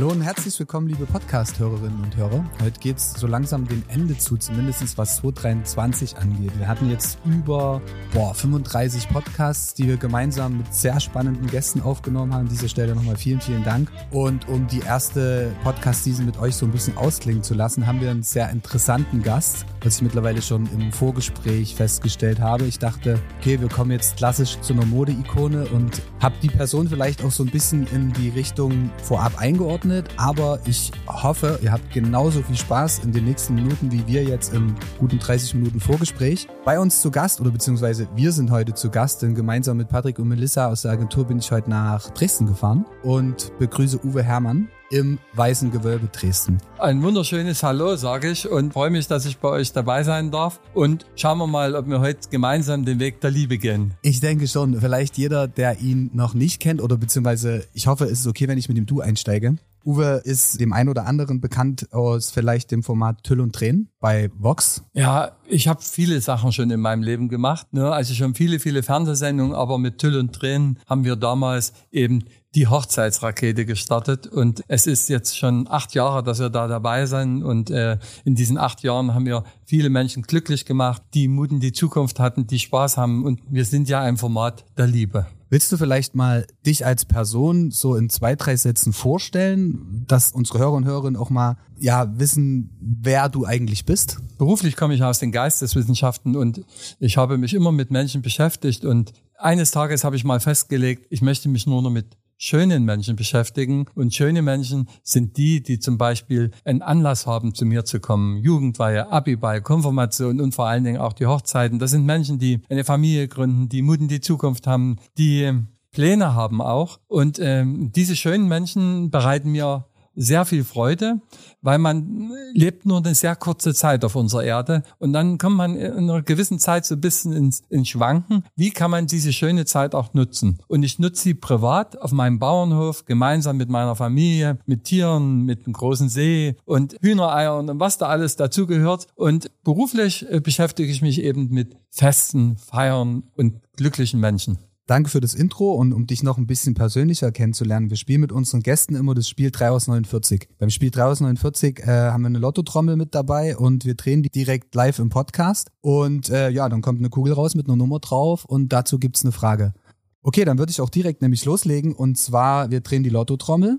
Hallo und herzlich willkommen, liebe Podcast-Hörerinnen und Hörer. Heute geht es so langsam dem Ende zu, zumindest was 2023 angeht. Wir hatten jetzt über boah, 35 Podcasts, die wir gemeinsam mit sehr spannenden Gästen aufgenommen haben. An dieser Stelle nochmal vielen, vielen Dank. Und um die erste Podcast-Season mit euch so ein bisschen ausklingen zu lassen, haben wir einen sehr interessanten Gast, was ich mittlerweile schon im Vorgespräch festgestellt habe. Ich dachte, okay, wir kommen jetzt klassisch zu einer Mode-Ikone und habe die Person vielleicht auch so ein bisschen in die Richtung vorab eingeordnet eingeordnet, aber ich hoffe, ihr habt genauso viel Spaß in den nächsten Minuten wie wir jetzt im guten 30 Minuten Vorgespräch. Bei uns zu Gast oder beziehungsweise wir sind heute zu Gast, denn gemeinsam mit Patrick und Melissa aus der Agentur bin ich heute nach Dresden gefahren und begrüße Uwe Hermann im Weißen Gewölbe Dresden. Ein wunderschönes Hallo, sage ich, und freue mich, dass ich bei euch dabei sein darf. Und schauen wir mal, ob wir heute gemeinsam den Weg der Liebe gehen. Ich denke schon. Vielleicht jeder, der ihn noch nicht kennt, oder beziehungsweise ich hoffe, es ist okay, wenn ich mit dem Du einsteige. Uwe ist dem einen oder anderen bekannt aus vielleicht dem Format Tüll und Tränen bei Vox. Ja, ich habe viele Sachen schon in meinem Leben gemacht. Ne? Also schon viele, viele Fernsehsendungen, aber mit Tüll und Tränen haben wir damals eben die Hochzeitsrakete gestartet und es ist jetzt schon acht Jahre, dass wir da dabei sind und äh, in diesen acht Jahren haben wir viele Menschen glücklich gemacht, die Mut in die Zukunft hatten, die Spaß haben und wir sind ja ein Format der Liebe. Willst du vielleicht mal dich als Person so in zwei, drei Sätzen vorstellen, dass unsere Hörer und Hörerinnen auch mal ja wissen, wer du eigentlich bist? Beruflich komme ich aus den Geisteswissenschaften und ich habe mich immer mit Menschen beschäftigt und eines Tages habe ich mal festgelegt, ich möchte mich nur noch mit schönen Menschen beschäftigen. Und schöne Menschen sind die, die zum Beispiel einen Anlass haben, zu mir zu kommen. Jugendweihe, Abiball, Konfirmation und vor allen Dingen auch die Hochzeiten. Das sind Menschen, die eine Familie gründen, die Mut in die Zukunft haben, die Pläne haben auch. Und ähm, diese schönen Menschen bereiten mir sehr viel Freude, weil man lebt nur eine sehr kurze Zeit auf unserer Erde und dann kommt man in einer gewissen Zeit so ein bisschen ins, ins Schwanken. Wie kann man diese schöne Zeit auch nutzen? Und ich nutze sie privat auf meinem Bauernhof, gemeinsam mit meiner Familie, mit Tieren, mit einem großen See und Hühnereiern und was da alles dazugehört. Und beruflich äh, beschäftige ich mich eben mit Festen, Feiern und glücklichen Menschen. Danke für das Intro und um dich noch ein bisschen persönlicher kennenzulernen. Wir spielen mit unseren Gästen immer das Spiel 3 aus 49. Beim Spiel 3 aus 49 äh, haben wir eine Lottotrommel mit dabei und wir drehen die direkt live im Podcast. Und äh, ja, dann kommt eine Kugel raus mit einer Nummer drauf und dazu gibt's eine Frage. Okay, dann würde ich auch direkt nämlich loslegen und zwar, wir drehen die Lottotrommel.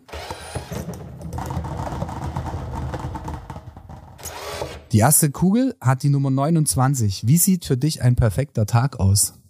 Die erste Kugel hat die Nummer 29. Wie sieht für dich ein perfekter Tag aus?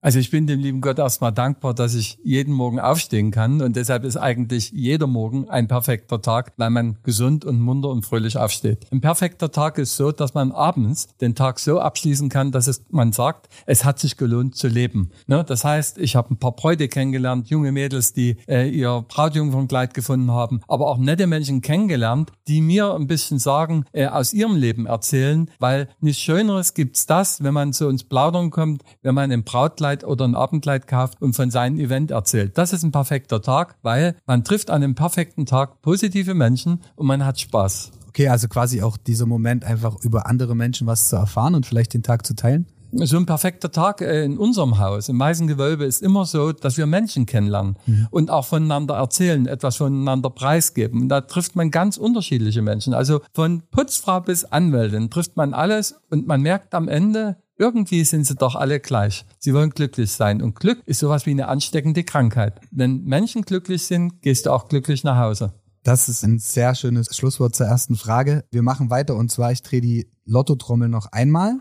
Also ich bin dem lieben Gott erstmal dankbar, dass ich jeden Morgen aufstehen kann und deshalb ist eigentlich jeder Morgen ein perfekter Tag, weil man gesund und munter und fröhlich aufsteht. Ein perfekter Tag ist so, dass man abends den Tag so abschließen kann, dass es, man sagt, es hat sich gelohnt zu leben. Ne? Das heißt, ich habe ein paar Bräute kennengelernt, junge Mädels, die äh, ihr Brautjungfernkleid gefunden haben, aber auch nette Menschen kennengelernt, die mir ein bisschen sagen, äh, aus ihrem Leben erzählen, weil nichts Schöneres gibt's das, wenn man zu uns plaudern kommt, wenn man im Brautkleid Brautkleid oder ein Abendkleid kauft und von seinem Event erzählt. Das ist ein perfekter Tag, weil man trifft an einem perfekten Tag positive Menschen und man hat Spaß. Okay, also quasi auch dieser Moment einfach über andere Menschen was zu erfahren und vielleicht den Tag zu teilen? So ein perfekter Tag äh, in unserem Haus, im Weißen Gewölbe, ist immer so, dass wir Menschen kennenlernen mhm. und auch voneinander erzählen, etwas voneinander preisgeben. Und da trifft man ganz unterschiedliche Menschen. Also von Putzfrau bis Anwältin trifft man alles und man merkt am Ende, irgendwie sind sie doch alle gleich. Sie wollen glücklich sein. Und Glück ist sowas wie eine ansteckende Krankheit. Wenn Menschen glücklich sind, gehst du auch glücklich nach Hause. Das ist ein sehr schönes Schlusswort zur ersten Frage. Wir machen weiter und zwar, ich drehe die Lottotrommel noch einmal.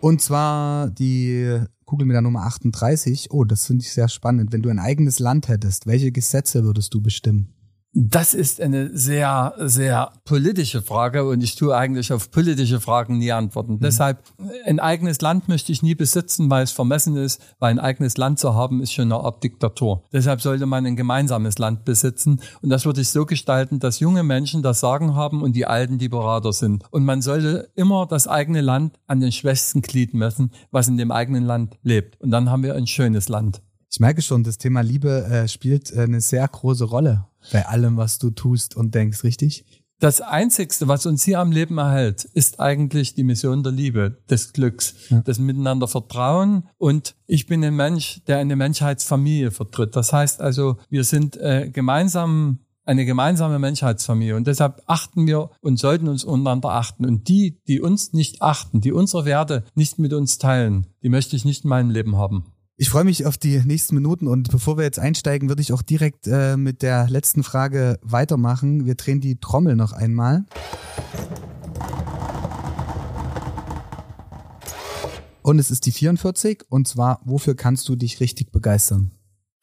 Und zwar die Kugel mit der Nummer 38. Oh, das finde ich sehr spannend. Wenn du ein eigenes Land hättest, welche Gesetze würdest du bestimmen? Das ist eine sehr, sehr politische Frage und ich tue eigentlich auf politische Fragen nie antworten. Mhm. Deshalb, ein eigenes Land möchte ich nie besitzen, weil es vermessen ist, weil ein eigenes Land zu haben, ist schon eine Art Diktatur. Deshalb sollte man ein gemeinsames Land besitzen und das würde ich so gestalten, dass junge Menschen das Sagen haben und die Alten die Berater sind. Und man sollte immer das eigene Land an den schwächsten Glied messen, was in dem eigenen Land lebt. Und dann haben wir ein schönes Land. Ich merke schon, das Thema Liebe äh, spielt äh, eine sehr große Rolle bei allem, was du tust und denkst, richtig? das Einzigste, was uns hier am Leben erhält, ist eigentlich die Mission der Liebe, des Glücks, ja. des Miteinander Vertrauen. Und ich bin ein Mensch, der eine Menschheitsfamilie vertritt. Das heißt also, wir sind äh, gemeinsam eine gemeinsame Menschheitsfamilie. Und deshalb achten wir und sollten uns untereinander achten. Und die, die uns nicht achten, die unsere Werte nicht mit uns teilen, die möchte ich nicht in meinem Leben haben. Ich freue mich auf die nächsten Minuten und bevor wir jetzt einsteigen, würde ich auch direkt äh, mit der letzten Frage weitermachen. Wir drehen die Trommel noch einmal. Und es ist die 44 und zwar, wofür kannst du dich richtig begeistern?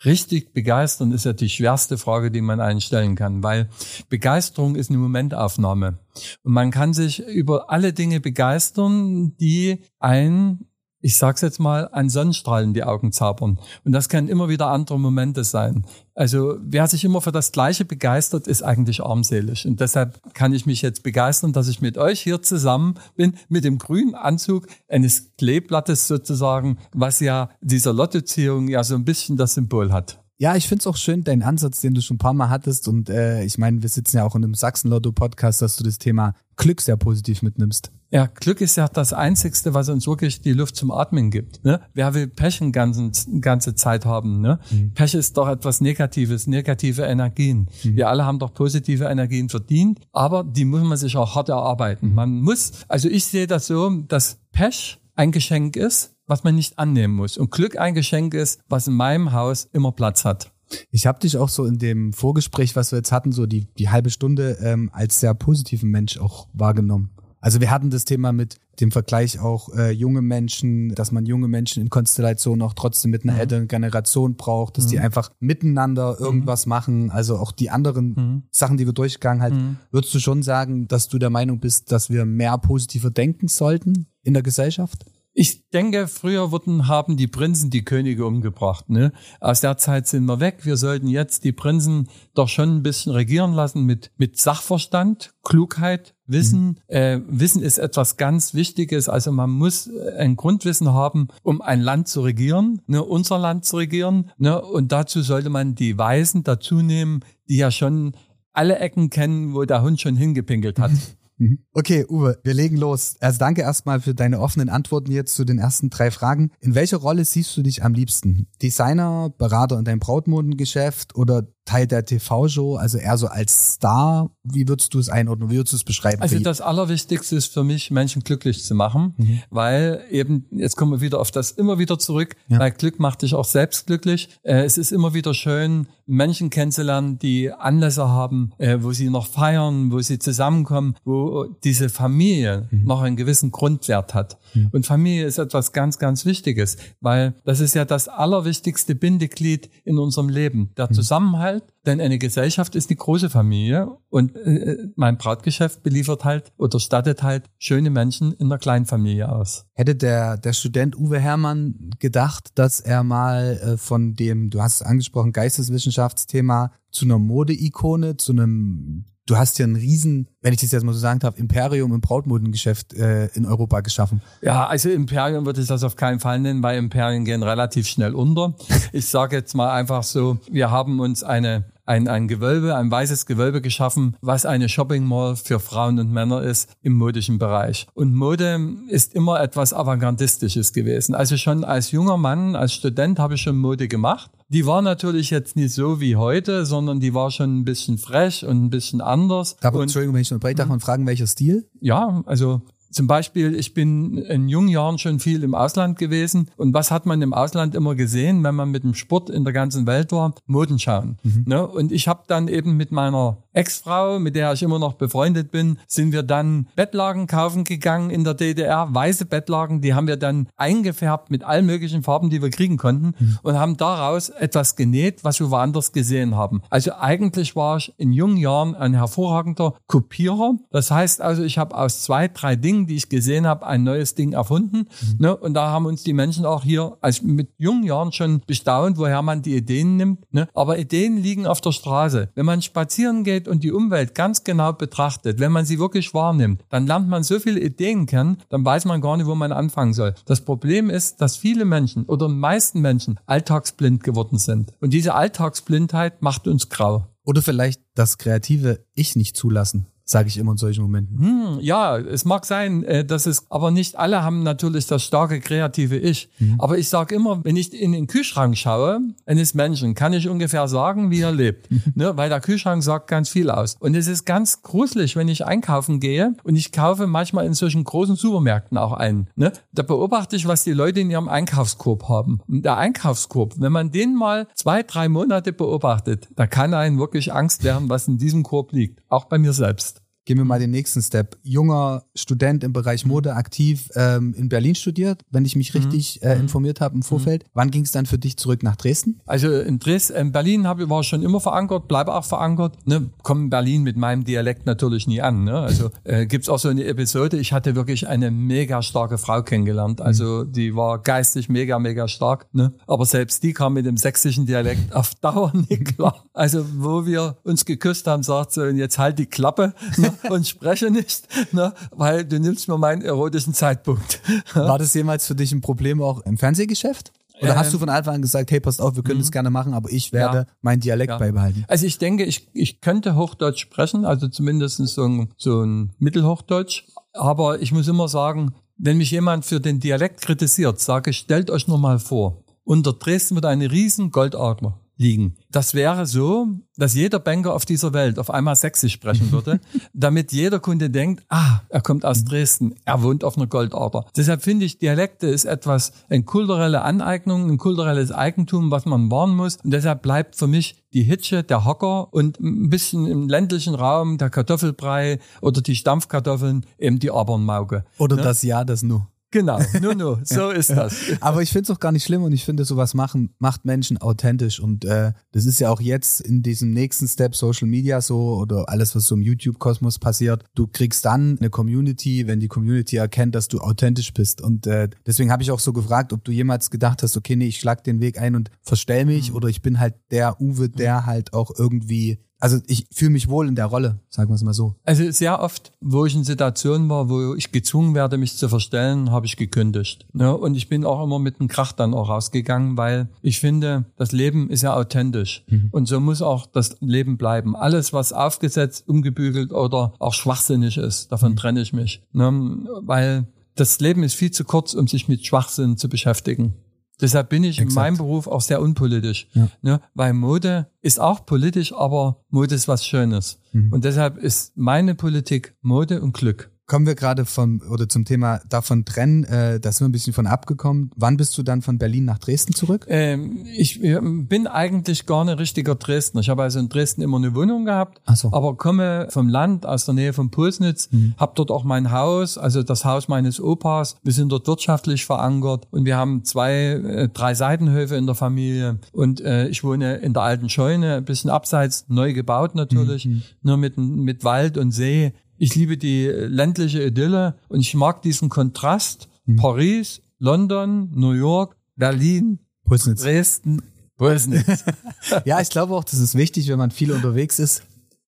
Richtig begeistern ist ja die schwerste Frage, die man einen stellen kann, weil Begeisterung ist eine Momentaufnahme. Und man kann sich über alle Dinge begeistern, die ein ich sag's jetzt mal, an Sonnenstrahlen die Augen zaubern. Und das können immer wieder andere Momente sein. Also wer sich immer für das Gleiche begeistert, ist eigentlich armselig. Und deshalb kann ich mich jetzt begeistern, dass ich mit euch hier zusammen bin, mit dem grünen Anzug eines Kleeblattes sozusagen, was ja dieser Lottoziehung ja so ein bisschen das Symbol hat. Ja, ich find's auch schön, deinen Ansatz, den du schon ein paar Mal hattest. Und äh, ich meine, wir sitzen ja auch in einem Sachsen-Lotto-Podcast, dass du das Thema Glück sehr positiv mitnimmst. Ja, Glück ist ja das Einzigste, was uns wirklich die Luft zum Atmen gibt. Ne? Wer will Pech eine ganze, ganze Zeit haben? Ne? Mhm. Pech ist doch etwas Negatives, negative Energien. Mhm. Wir alle haben doch positive Energien verdient, aber die muss man sich auch hart erarbeiten. Man muss, also ich sehe das so, dass Pech ein Geschenk ist, was man nicht annehmen muss. Und Glück ein Geschenk ist, was in meinem Haus immer Platz hat. Ich habe dich auch so in dem Vorgespräch, was wir jetzt hatten, so die, die halbe Stunde ähm, als sehr positiven Mensch auch wahrgenommen. Also wir hatten das Thema mit dem Vergleich auch äh, junge Menschen, dass man junge Menschen in Konstellationen auch trotzdem mit einer mhm. älteren Generation braucht, dass mhm. die einfach miteinander mhm. irgendwas mhm. machen. Also auch die anderen mhm. Sachen, die wir durchgegangen halt, mhm. würdest du schon sagen, dass du der Meinung bist, dass wir mehr positiver denken sollten in der Gesellschaft? Ich denke, früher wurden, haben die Prinzen die Könige umgebracht. Ne? Aus der Zeit sind wir weg. Wir sollten jetzt die Prinzen doch schon ein bisschen regieren lassen mit, mit Sachverstand, Klugheit, Wissen. Mhm. Äh, Wissen ist etwas ganz Wichtiges. Also man muss ein Grundwissen haben, um ein Land zu regieren, ne, unser Land zu regieren. Ne, und dazu sollte man die Weisen dazu nehmen, die ja schon alle Ecken kennen, wo der Hund schon hingepinkelt hat. Mhm. Okay, Uwe, wir legen los. Also danke erstmal für deine offenen Antworten jetzt zu den ersten drei Fragen. In welcher Rolle siehst du dich am liebsten? Designer, Berater in deinem Brautmodengeschäft oder Teil der TV-Show, also eher so als Star. Wie würdest du es einordnen? Wie würdest du es beschreiben? Also das Allerwichtigste ist für mich, Menschen glücklich zu machen, mhm. weil eben, jetzt kommen wir wieder auf das immer wieder zurück, ja. weil Glück macht dich auch selbst glücklich. Äh, es ist immer wieder schön, Menschen kennenzulernen, die Anlässe haben, äh, wo sie noch feiern, wo sie zusammenkommen, wo diese Familie mhm. noch einen gewissen Grundwert hat. Mhm. Und Familie ist etwas ganz, ganz Wichtiges, weil das ist ja das allerwichtigste Bindeglied in unserem Leben. Der mhm. Zusammenhalt halt, denn eine Gesellschaft ist die große Familie und äh, mein Brautgeschäft beliefert halt oder stattet halt schöne Menschen in der Kleinfamilie aus. Hätte der, der Student Uwe Hermann gedacht, dass er mal äh, von dem, du hast es angesprochen, Geisteswissenschaftsthema zu einer Modeikone, zu einem du hast ja ein riesen, wenn ich das jetzt mal so sagen darf, Imperium im Brautmodengeschäft äh, in Europa geschaffen. Ja, also Imperium würde ich das auf keinen Fall nennen, weil Imperien gehen relativ schnell unter. Ich sage jetzt mal einfach so, wir haben uns eine ein, ein Gewölbe, ein weißes Gewölbe geschaffen, was eine Shopping Mall für Frauen und Männer ist im modischen Bereich. Und Mode ist immer etwas Avantgardistisches gewesen. Also schon als junger Mann, als Student habe ich schon Mode gemacht. Die war natürlich jetzt nicht so wie heute, sondern die war schon ein bisschen frech und ein bisschen anders. Darf, und, Entschuldigung, wenn ich unterbreche, darf man fragen, welcher Stil? Ja, also zum Beispiel, ich bin in jungen Jahren schon viel im Ausland gewesen. Und was hat man im Ausland immer gesehen, wenn man mit dem Sport in der ganzen Welt war? Modenschauen. Mhm. Ne? Und ich habe dann eben mit meiner Ex-Frau, mit der ich immer noch befreundet bin, sind wir dann Bettlagen kaufen gegangen in der DDR, weiße Bettlagen, die haben wir dann eingefärbt mit allen möglichen Farben, die wir kriegen konnten mhm. und haben daraus etwas genäht, was wir woanders gesehen haben. Also eigentlich war ich in jungen Jahren ein hervorragender Kopierer. Das heißt also, ich habe aus zwei, drei Dingen, die ich gesehen habe, ein neues Ding erfunden. Mhm. Ne? Und da haben uns die Menschen auch hier also mit jungen Jahren schon bestaunt, woher man die Ideen nimmt. Ne? Aber Ideen liegen auf der Straße. Wenn man spazieren geht und die Umwelt ganz genau betrachtet, wenn man sie wirklich wahrnimmt, dann lernt man so viele Ideen kennen, dann weiß man gar nicht, wo man anfangen soll. Das Problem ist, dass viele Menschen oder die meisten Menschen alltagsblind geworden sind. Und diese Alltagsblindheit macht uns grau. Oder vielleicht das kreative Ich nicht zulassen. Sage ich immer in solchen Momenten. Hm, ja, es mag sein, äh, dass es, aber nicht alle haben natürlich das starke kreative Ich. Mhm. Aber ich sage immer, wenn ich in den Kühlschrank schaue eines Menschen, kann ich ungefähr sagen, wie er lebt. ne? Weil der Kühlschrank sagt ganz viel aus. Und es ist ganz gruselig, wenn ich einkaufen gehe und ich kaufe manchmal in solchen großen Supermärkten auch ein. Ne? Da beobachte ich, was die Leute in ihrem Einkaufskorb haben. Und der Einkaufskorb, wenn man den mal zwei, drei Monate beobachtet, da kann einen wirklich Angst werden, was in diesem Korb liegt. Auch bei mir selbst. Gehen wir mal den nächsten Step. Junger Student im Bereich Mode, aktiv ähm, in Berlin studiert, wenn ich mich mhm. richtig äh, mhm. informiert habe im Vorfeld. Mhm. Wann ging es dann für dich zurück nach Dresden? Also in Dresden, in Berlin ich war schon immer verankert, bleibe auch verankert. Ne, komme in Berlin mit meinem Dialekt natürlich nie an. Ne? Also äh, gibt auch so eine Episode. Ich hatte wirklich eine mega starke Frau kennengelernt. Also mhm. die war geistig mega mega stark. Ne? Aber selbst die kam mit dem sächsischen Dialekt auf Dauer nicht klar. Also wo wir uns geküsst haben, sagt sie, und jetzt halt die Klappe. Ne? Und spreche nicht, ne, weil du nimmst mir meinen erotischen Zeitpunkt. War das jemals für dich ein Problem auch im Fernsehgeschäft? Oder ähm, hast du von Anfang an gesagt, hey, passt auf, wir können das mhm. gerne machen, aber ich werde ja, meinen Dialekt ja. beibehalten? Also ich denke, ich, ich könnte Hochdeutsch sprechen, also zumindest so ein, so ein Mittelhochdeutsch. Aber ich muss immer sagen, wenn mich jemand für den Dialekt kritisiert, sage ich, stellt euch nur mal vor, unter Dresden wird eine riesen Goldadler liegen. Das wäre so, dass jeder Banker auf dieser Welt auf einmal sächsisch sprechen würde, damit jeder Kunde denkt, ah, er kommt aus Dresden, er wohnt auf einer Goldader. Deshalb finde ich, Dialekte ist etwas, eine kulturelle Aneignung, ein kulturelles Eigentum, was man wahren muss. Und deshalb bleibt für mich die Hitsche, der Hocker und ein bisschen im ländlichen Raum der Kartoffelbrei oder die Stampfkartoffeln eben die Abernmauge. Oder ne? das Ja, das Nu. Genau, nur, nur, so ist das. Aber ich finde es auch gar nicht schlimm und ich finde, sowas machen, macht Menschen authentisch und äh, das ist ja auch jetzt in diesem nächsten Step Social Media so oder alles, was so im YouTube-Kosmos passiert. Du kriegst dann eine Community, wenn die Community erkennt, dass du authentisch bist und äh, deswegen habe ich auch so gefragt, ob du jemals gedacht hast, okay, nee, ich schlag den Weg ein und verstell mich mhm. oder ich bin halt der Uwe, der mhm. halt auch irgendwie also ich fühle mich wohl in der Rolle, sagen wir es mal so. Also sehr oft, wo ich in Situationen war, wo ich gezwungen werde, mich zu verstellen, habe ich gekündigt. Ja, und ich bin auch immer mit einem Krach dann auch rausgegangen, weil ich finde, das Leben ist ja authentisch. Mhm. Und so muss auch das Leben bleiben. Alles, was aufgesetzt, umgebügelt oder auch schwachsinnig ist, davon mhm. trenne ich mich. Ne? Weil das Leben ist viel zu kurz, um sich mit Schwachsinn zu beschäftigen. Deshalb bin ich Exakt. in meinem Beruf auch sehr unpolitisch. Ja. Ne? Weil Mode ist auch politisch, aber Mode ist was Schönes. Mhm. Und deshalb ist meine Politik Mode und Glück. Kommen wir gerade vom oder zum Thema davon trennen, äh, da sind wir ein bisschen von abgekommen. Wann bist du dann von Berlin nach Dresden zurück? Ähm, ich bin eigentlich gar nicht richtiger Dresdner. Ich habe also in Dresden immer eine Wohnung gehabt, Ach so. aber komme vom Land aus der Nähe von Pulsnitz, mhm. habe dort auch mein Haus, also das Haus meines Opas. Wir sind dort wirtschaftlich verankert und wir haben zwei, äh, drei Seitenhöfe in der Familie und äh, ich wohne in der alten Scheune, ein bisschen abseits, neu gebaut natürlich, mhm. nur mit mit Wald und See. Ich liebe die ländliche Idylle und ich mag diesen Kontrast. Mhm. Paris, London, New York, Berlin, Pulsnitz. Dresden, Pulsnitz. ja, ich glaube auch, das ist wichtig, wenn man viel unterwegs ist,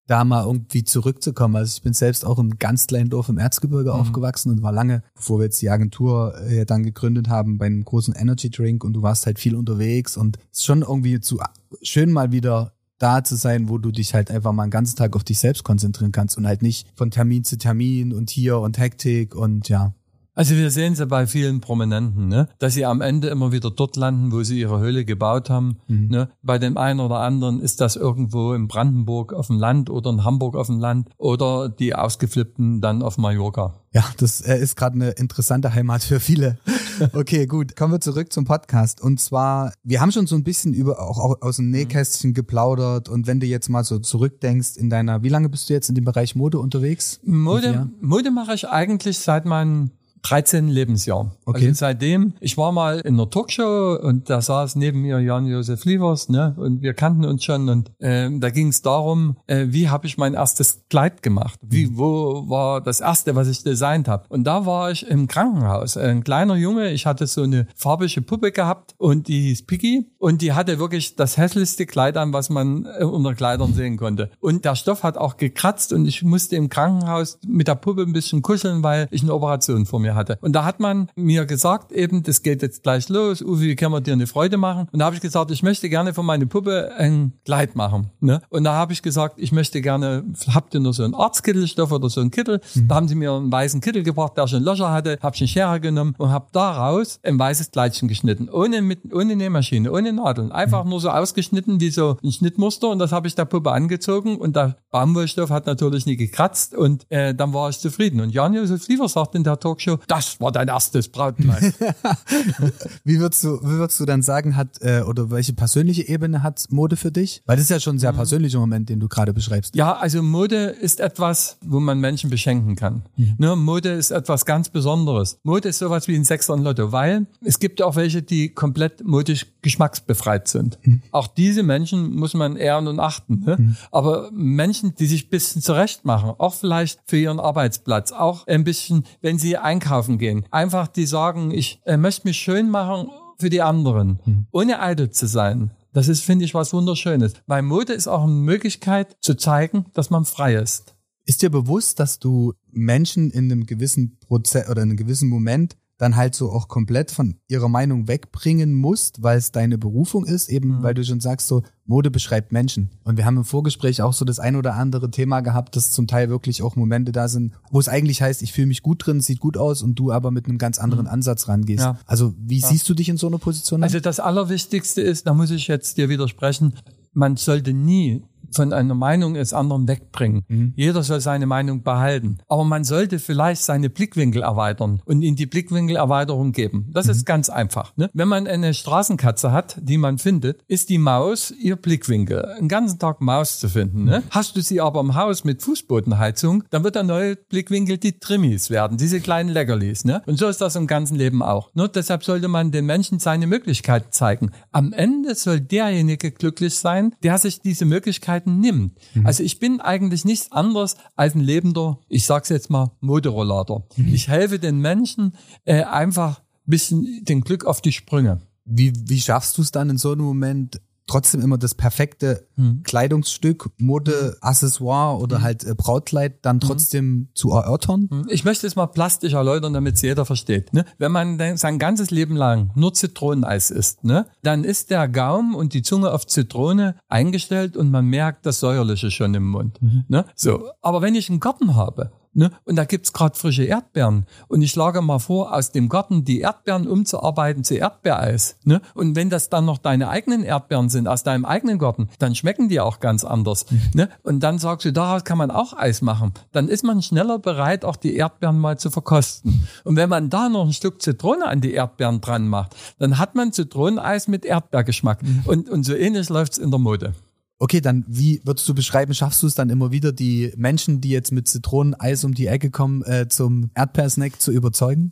da mal irgendwie zurückzukommen. Also ich bin selbst auch im ganz kleinen Dorf im Erzgebirge mhm. aufgewachsen und war lange, bevor wir jetzt die Agentur äh, dann gegründet haben, bei einem großen Energy Drink und du warst halt viel unterwegs und es ist schon irgendwie zu schön mal wieder da zu sein, wo du dich halt einfach mal einen ganzen Tag auf dich selbst konzentrieren kannst und halt nicht von Termin zu Termin und hier und Hektik und ja. Also wir sehen es ja bei vielen Prominenten, ne? dass sie am Ende immer wieder dort landen, wo sie ihre Höhle gebaut haben. Mhm. Ne? Bei dem einen oder anderen ist das irgendwo in Brandenburg auf dem Land oder in Hamburg auf dem Land oder die Ausgeflippten dann auf Mallorca. Ja, das ist gerade eine interessante Heimat für viele. Okay, gut. Kommen wir zurück zum Podcast. Und zwar, wir haben schon so ein bisschen über auch, auch aus dem Nähkästchen geplaudert. Und wenn du jetzt mal so zurückdenkst in deiner, wie lange bist du jetzt in dem Bereich Mode unterwegs? Mode, Mode mache ich eigentlich seit meinem 13 Lebensjahr. Okay. Also seitdem, ich war mal in einer Talkshow und da saß neben mir Jan-Josef Lievers, ne, und wir kannten uns schon und ähm, da ging es darum, äh, wie habe ich mein erstes Kleid gemacht? Wie, mhm. wo war das erste, was ich designt habe? Und da war ich im Krankenhaus, ein kleiner Junge, ich hatte so eine farbige Puppe gehabt und die hieß Piggy und die hatte wirklich das hässlichste Kleid an, was man äh, unter Kleidern sehen konnte. Und der Stoff hat auch gekratzt und ich musste im Krankenhaus mit der Puppe ein bisschen kuscheln, weil ich eine Operation vor mir mir hatte. Und da hat man mir gesagt, eben, das geht jetzt gleich los, Uwe, wie können wir dir eine Freude machen? Und da habe ich gesagt, ich möchte gerne von meiner Puppe ein Kleid machen. Ne? Und da habe ich gesagt, ich möchte gerne, habt ihr nur so einen Arztkittelstoff oder so einen Kittel? Mhm. Da haben sie mir einen weißen Kittel gebracht, der schon Löcher hatte, habe ich eine Schere genommen und habe daraus ein weißes Kleidchen geschnitten. Ohne, mit, ohne Nähmaschine, ohne Nadeln. Einfach mhm. nur so ausgeschnitten wie so ein Schnittmuster und das habe ich der Puppe angezogen und der Baumwollstoff hat natürlich nie gekratzt und äh, dann war ich zufrieden. Und Jan-Josef Liefer sagt in der Talkshow, das war dein erstes Brautkleid. wie würdest du, wie würdest du dann sagen, hat, äh, oder welche persönliche Ebene hat Mode für dich? Weil das ist ja schon ein sehr mhm. persönlicher Moment, den du gerade beschreibst. Ja, also Mode ist etwas, wo man Menschen beschenken kann. Mhm. Ne, Mode ist etwas ganz Besonderes. Mode ist sowas wie ein Sechser und Lotto, weil es gibt auch welche, die komplett modisch geschmacksbefreit sind. Mhm. Auch diese Menschen muss man ehren und achten. Ne? Mhm. Aber Menschen, die sich bisschen zurecht machen, auch vielleicht für ihren Arbeitsplatz, auch ein bisschen, wenn sie einkaufen gehen, einfach die sagen, ich äh, möchte mich schön machen für die anderen, mhm. ohne eitel zu sein. Das ist, finde ich, was Wunderschönes. Weil Mode ist auch eine Möglichkeit zu zeigen, dass man frei ist. Ist dir bewusst, dass du Menschen in einem gewissen Prozess oder in einem gewissen Moment dann halt so auch komplett von ihrer Meinung wegbringen musst, weil es deine Berufung ist, eben mhm. weil du schon sagst, so Mode beschreibt Menschen. Und wir haben im Vorgespräch auch so das ein oder andere Thema gehabt, dass zum Teil wirklich auch Momente da sind, wo es eigentlich heißt, ich fühle mich gut drin, sieht gut aus und du aber mit einem ganz anderen mhm. Ansatz rangehst. Ja. Also wie ja. siehst du dich in so einer Position? Also das Allerwichtigste ist, da muss ich jetzt dir widersprechen, man sollte nie von einer Meinung des anderen wegbringen. Mhm. Jeder soll seine Meinung behalten. Aber man sollte vielleicht seine Blickwinkel erweitern und in die Blickwinkelerweiterung geben. Das mhm. ist ganz einfach. Ne? Wenn man eine Straßenkatze hat, die man findet, ist die Maus ihr Blickwinkel. Einen ganzen Tag Maus zu finden. Ne? Hast du sie aber im Haus mit Fußbodenheizung, dann wird der neue Blickwinkel die Trimmis werden, diese kleinen Leckerlis. Ne? Und so ist das im ganzen Leben auch. Nur deshalb sollte man den Menschen seine Möglichkeiten zeigen. Am Ende soll derjenige glücklich sein, der sich diese Möglichkeit Möglichkeiten nimmt. Mhm. Also ich bin eigentlich nichts anderes als ein lebender, ich sag's jetzt mal, Moderollator. Mhm. Ich helfe den Menschen äh, einfach ein bisschen den Glück auf die Sprünge. Wie, wie schaffst du es dann in so einem Moment, trotzdem immer das perfekte hm. Kleidungsstück, Mode, Accessoire oder hm. halt äh, Brautkleid dann hm. trotzdem hm. zu erörtern? Hm. Ich möchte es mal plastisch erläutern, damit es jeder versteht. Ne? Wenn man sein ganzes Leben lang nur Zitroneneis isst, ne? dann ist der Gaum und die Zunge auf Zitrone eingestellt und man merkt das Säuerliche schon im Mund. Mhm. Ne? So, aber wenn ich einen Garten habe Ne? Und da gibt's gerade frische Erdbeeren. Und ich schlage mal vor, aus dem Garten die Erdbeeren umzuarbeiten zu Erdbeereis. Ne? Und wenn das dann noch deine eigenen Erdbeeren sind, aus deinem eigenen Garten, dann schmecken die auch ganz anders. Mhm. Ne? Und dann sagst du, daraus kann man auch Eis machen. Dann ist man schneller bereit, auch die Erdbeeren mal zu verkosten. Und wenn man da noch ein Stück Zitrone an die Erdbeeren dran macht, dann hat man Zitroneneis mit Erdbeergeschmack. Mhm. Und, und so ähnlich läuft's in der Mode. Okay, dann wie würdest du beschreiben, schaffst du es dann immer wieder, die Menschen, die jetzt mit Zitroneneis um die Ecke kommen, äh, zum Erdbeersnack zu überzeugen?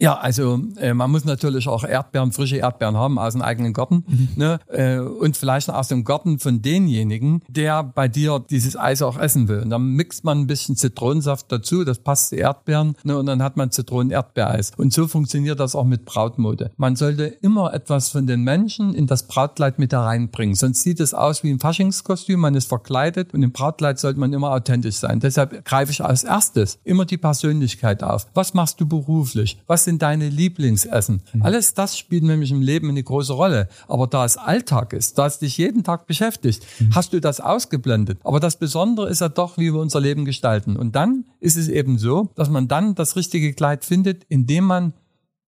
Ja, also äh, man muss natürlich auch Erdbeeren, frische Erdbeeren haben aus dem eigenen Garten mhm. ne? äh, und vielleicht aus dem Garten von denjenigen, der bei dir dieses Eis auch essen will. Und dann mixt man ein bisschen Zitronensaft dazu, das passt zu Erdbeeren ne? und dann hat man Zitronen-Erdbeereis. Und so funktioniert das auch mit Brautmode. Man sollte immer etwas von den Menschen in das Brautkleid mit hereinbringen, sonst sieht es aus wie ein Faschingskostüm, man ist verkleidet und im Brautkleid sollte man immer authentisch sein. Deshalb greife ich als erstes immer die Persönlichkeit auf. Was machst du beruflich? Was sind deine Lieblingsessen? Mhm. Alles das spielt nämlich im Leben eine große Rolle. Aber da es Alltag ist, da es dich jeden Tag beschäftigt, mhm. hast du das ausgeblendet. Aber das Besondere ist ja doch, wie wir unser Leben gestalten. Und dann ist es eben so, dass man dann das richtige Kleid findet, indem man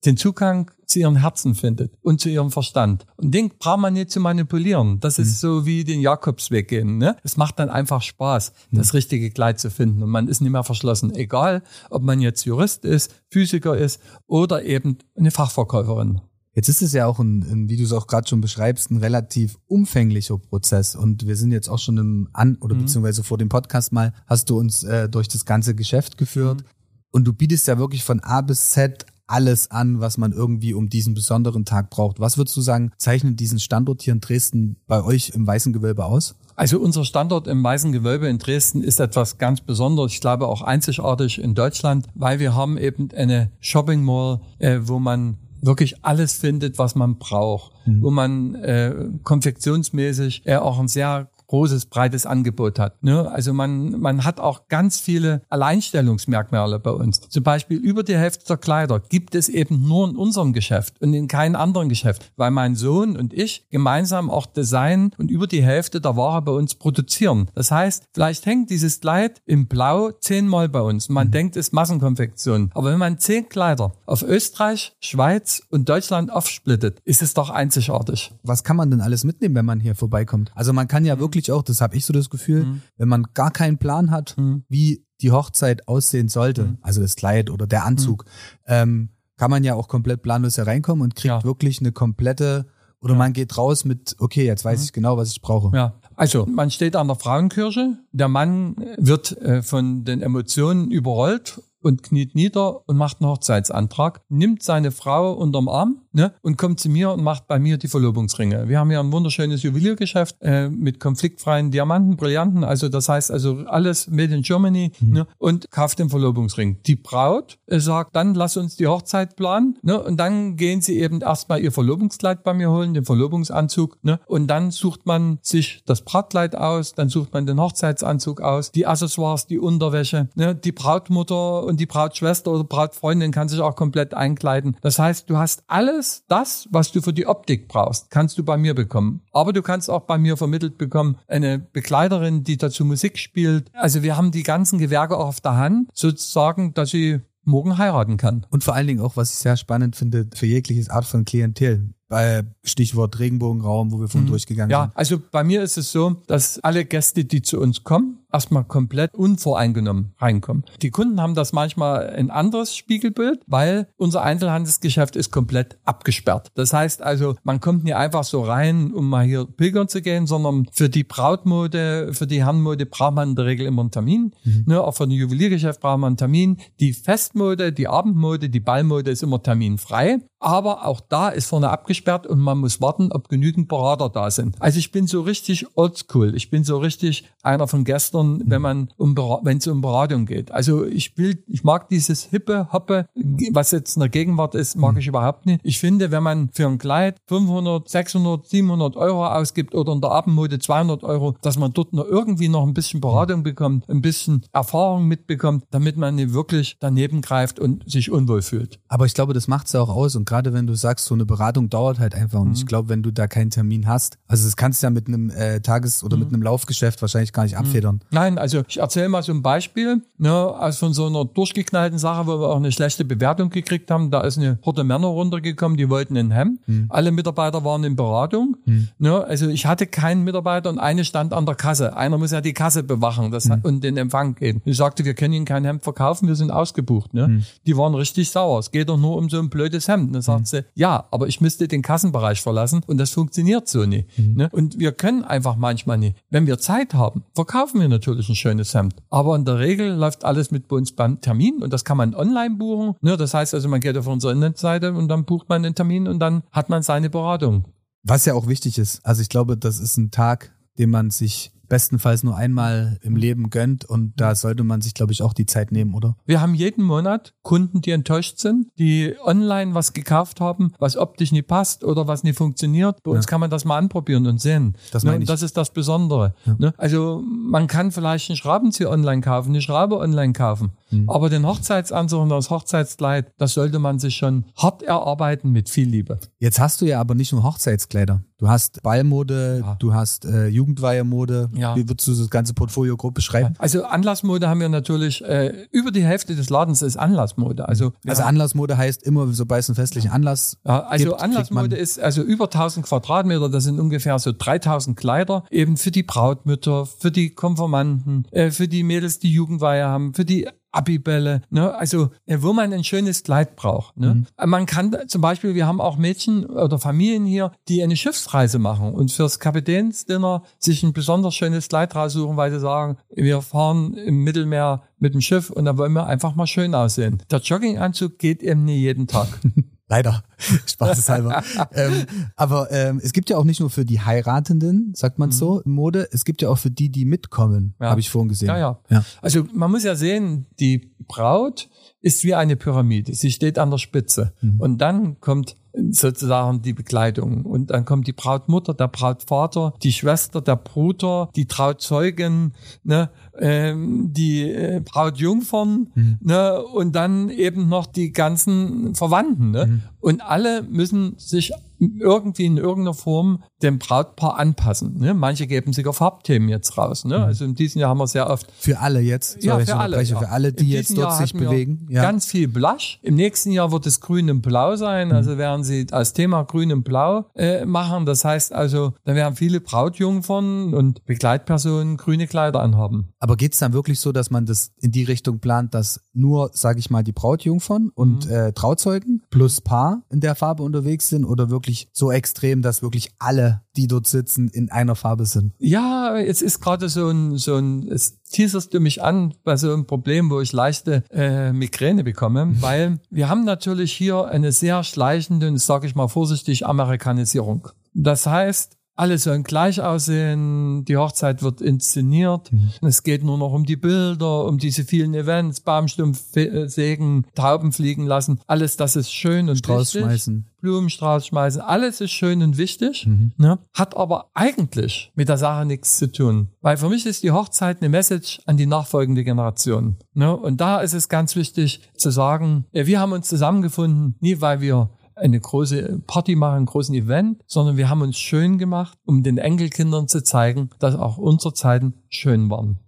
den Zugang zu ihrem Herzen findet und zu ihrem Verstand. Und den braucht man nicht zu manipulieren. Das ist mhm. so wie den Jakobsweg gehen. Ne? Es macht dann einfach Spaß, mhm. das richtige Kleid zu finden. Und man ist nicht mehr verschlossen. Egal, ob man jetzt Jurist ist, Physiker ist oder eben eine Fachverkäuferin. Jetzt ist es ja auch ein, ein wie du es auch gerade schon beschreibst, ein relativ umfänglicher Prozess. Und wir sind jetzt auch schon im An- oder mhm. beziehungsweise vor dem Podcast mal, hast du uns äh, durch das ganze Geschäft geführt. Mhm. Und du bietest ja wirklich von A bis Z alles an, was man irgendwie um diesen besonderen Tag braucht. Was würdest du sagen, zeichnet diesen Standort hier in Dresden bei euch im Weißen Gewölbe aus? Also unser Standort im Weißen Gewölbe in Dresden ist etwas ganz Besonderes. Ich glaube auch einzigartig in Deutschland, weil wir haben eben eine Shopping Mall, äh, wo man wirklich alles findet, was man braucht, mhm. wo man äh, konfektionsmäßig äh, auch ein sehr großes, breites Angebot hat. Ne? Also man, man hat auch ganz viele Alleinstellungsmerkmale bei uns. Zum Beispiel über die Hälfte der Kleider gibt es eben nur in unserem Geschäft und in keinem anderen Geschäft, weil mein Sohn und ich gemeinsam auch Design und über die Hälfte der Ware bei uns produzieren. Das heißt, vielleicht hängt dieses Kleid im Blau zehnmal bei uns. Man mhm. denkt, es ist Massenkonfektion. Aber wenn man zehn Kleider auf Österreich, Schweiz und Deutschland aufsplittet, ist es doch einzigartig. Was kann man denn alles mitnehmen, wenn man hier vorbeikommt? Also man kann ja mhm. Wirklich auch, das habe ich so das Gefühl, mhm. wenn man gar keinen Plan hat, mhm. wie die Hochzeit aussehen sollte, mhm. also das Kleid oder der Anzug, mhm. ähm, kann man ja auch komplett planlos hereinkommen und kriegt ja. wirklich eine komplette oder ja. man geht raus mit, okay, jetzt weiß mhm. ich genau, was ich brauche. Ja, also man steht an der Frauenkirche, der Mann wird äh, von den Emotionen überrollt und kniet nieder und macht einen Hochzeitsantrag, nimmt seine Frau unterm Arm ne, und kommt zu mir und macht bei mir die Verlobungsringe. Wir haben hier ein wunderschönes Juweliergeschäft äh, mit konfliktfreien Diamanten, Brillanten, also das heißt also alles made in Germany mhm. ne, und kauft den Verlobungsring. Die Braut äh, sagt, dann lass uns die Hochzeit planen ne, und dann gehen sie eben erstmal ihr Verlobungskleid bei mir holen, den Verlobungsanzug ne, und dann sucht man sich das Brautkleid aus, dann sucht man den Hochzeitsanzug aus, die Accessoires, die Unterwäsche, ne, die Brautmutter und die Brautschwester oder Brautfreundin kann sich auch komplett einkleiden. Das heißt, du hast alles das, was du für die Optik brauchst, kannst du bei mir bekommen. Aber du kannst auch bei mir vermittelt bekommen eine Begleiterin, die dazu Musik spielt. Also wir haben die ganzen Gewerke auch auf der Hand, sozusagen, dass sie morgen heiraten kann. Und vor allen Dingen auch, was ich sehr spannend finde, für jegliches Art von Klientel bei Stichwort Regenbogenraum, wo wir von mhm. durchgegangen ja, sind. Ja, also bei mir ist es so, dass alle Gäste, die zu uns kommen, erstmal komplett unvoreingenommen reinkommen. Die Kunden haben das manchmal ein anderes Spiegelbild, weil unser Einzelhandelsgeschäft ist komplett abgesperrt. Das heißt also, man kommt nicht einfach so rein, um mal hier pilgern zu gehen, sondern für die Brautmode, für die Herrenmode braucht man in der Regel immer einen Termin. Mhm. Ne, auch für ein Juweliergeschäft braucht man einen Termin. Die Festmode, die Abendmode, die Ballmode ist immer terminfrei. Aber auch da ist vorne abgesperrt und man muss warten, ob genügend Berater da sind. Also ich bin so richtig oldschool. Ich bin so richtig einer von gestern, wenn man um, wenn es um Beratung geht. Also ich will, ich mag dieses hippe, hoppe, was jetzt in der Gegenwart ist, mag ich überhaupt nicht. Ich finde, wenn man für ein Kleid 500, 600, 700 Euro ausgibt oder in der Abendmode 200 Euro, dass man dort noch irgendwie noch ein bisschen Beratung bekommt, ein bisschen Erfahrung mitbekommt, damit man nicht wirklich daneben greift und sich unwohl fühlt. Aber ich glaube, das macht es ja auch aus und gerade wenn du sagst, so eine Beratung dauert halt einfach. Und mhm. ich glaube, wenn du da keinen Termin hast, also das kannst du ja mit einem äh, Tages- oder mhm. mit einem Laufgeschäft wahrscheinlich gar nicht abfedern. Nein, also ich erzähle mal so ein Beispiel, ne, also von so einer durchgeknallten Sache, wo wir auch eine schlechte Bewertung gekriegt haben. Da ist eine Horde Männer runtergekommen, die wollten ein Hemd. Mhm. Alle Mitarbeiter waren in Beratung. Mhm. Ne, also ich hatte keinen Mitarbeiter und eine stand an der Kasse. Einer muss ja die Kasse bewachen das, mhm. und den Empfang geben. Ich sagte, wir können Ihnen kein Hemd verkaufen, wir sind ausgebucht. Ne? Die waren richtig sauer. Es geht doch nur um so ein blödes Hemd. Dann sagt sie, ja, aber ich müsste den Kassenbereich verlassen und das funktioniert so nicht. Mhm. Ne? Und wir können einfach manchmal nicht. Wenn wir Zeit haben, verkaufen wir natürlich ein schönes Hemd. Aber in der Regel läuft alles mit uns beim Termin und das kann man online buchen. Ne? Das heißt also, man geht auf unsere Internetseite und dann bucht man den Termin und dann hat man seine Beratung. Was ja auch wichtig ist. Also ich glaube, das ist ein Tag, den man sich bestenfalls nur einmal im Leben gönnt und da sollte man sich, glaube ich, auch die Zeit nehmen, oder? Wir haben jeden Monat Kunden, die enttäuscht sind, die online was gekauft haben, was optisch nicht passt oder was nicht funktioniert. Bei ja. uns kann man das mal anprobieren und sehen. Das, ne? das ist das Besondere. Ja. Ne? Also man kann vielleicht einen Schraubenzieher online kaufen, eine Schraube online kaufen, mhm. aber den Hochzeitsanzug und das Hochzeitskleid, das sollte man sich schon hart erarbeiten mit viel Liebe. Jetzt hast du ja aber nicht nur Hochzeitskleider. Du hast Ballmode, ja. du hast äh, Jugendweihermode. Ja. Wie würdest du das ganze Portfolio grob beschreiben? Also Anlassmode haben wir natürlich, äh, über die Hälfte des Ladens ist Anlassmode. Also, also Anlassmode heißt immer, sobald es einen festlichen Anlass ja, Also gibt, Anlassmode ist also über 1000 Quadratmeter, das sind ungefähr so 3000 Kleider, eben für die Brautmütter, für die Konformanten, äh, für die Mädels, die Jugendweihe haben, für die Abibälle, ne? also wo man ein schönes Kleid braucht. Ne? Mhm. Äh, man kann zum Beispiel, wir haben auch Mädchen oder Familien hier, die eine Schiffsreise machen und fürs Kapitänsdinner sich ein besonders schönes Kleid raussuchen, weil sie sagen, wir fahren im Mittelmeer mit dem Schiff und da wollen wir einfach mal schön aussehen. Der Jogginganzug geht eben nicht jeden Tag. Leider. Spaßeshalber. ähm, aber ähm, es gibt ja auch nicht nur für die Heiratenden, sagt man mhm. so, Mode, es gibt ja auch für die, die mitkommen, ja. habe ich vorhin gesehen. Ja, ja, ja. Also man muss ja sehen, die Braut ist wie eine Pyramide. Sie steht an der Spitze. Mhm. Und dann kommt sozusagen die Bekleidung. Und dann kommt die Brautmutter, der Brautvater, die Schwester, der Bruder, die Trauzeugen, ne, ähm, die äh, Brautjungfern mhm. ne, und dann eben noch die ganzen Verwandten. Ne? Mhm. Und alle müssen sich irgendwie in irgendeiner Form dem Brautpaar anpassen. Ne? Manche geben sogar Farbthemen jetzt raus. Ne? Mhm. Also in diesem Jahr haben wir sehr oft. Für alle jetzt? Ja, für alle, ja. für alle, die jetzt dort Jahr sich bewegen. Ja. Ganz viel Blush. Im nächsten Jahr wird es grün und blau sein. Mhm. Also werden sie als Thema grün und blau äh, machen. Das heißt also, da werden viele Brautjungfern und Begleitpersonen grüne Kleider anhaben. Aber geht's dann wirklich so, dass man das in die Richtung plant, dass nur, sage ich mal, die Brautjungfern und mhm. äh, Trauzeugen plus Paar in der Farbe unterwegs sind oder wirklich so extrem, dass wirklich alle, die dort sitzen, in einer Farbe sind? Ja, es ist gerade so ein, so ein, es teaserst du mich an bei so einem Problem, wo ich leichte äh, Migräne bekomme, weil wir haben natürlich hier eine sehr schleichende, sage ich mal vorsichtig, Amerikanisierung. Das heißt, alle sollen gleich aussehen, die Hochzeit wird inszeniert, mhm. es geht nur noch um die Bilder, um diese vielen Events, Baumstumpf äh, sägen, Tauben fliegen lassen, alles das ist schön und Strauß wichtig. schmeißen. Blumenstrauß schmeißen, alles ist schön und wichtig, mhm. ne? hat aber eigentlich mit der Sache nichts zu tun. Weil für mich ist die Hochzeit eine Message an die nachfolgende Generation. Ne? Und da ist es ganz wichtig zu sagen, wir haben uns zusammengefunden, nie weil wir eine große Party machen, einen großen Event, sondern wir haben uns schön gemacht, um den Enkelkindern zu zeigen, dass auch unsere Zeiten schön waren.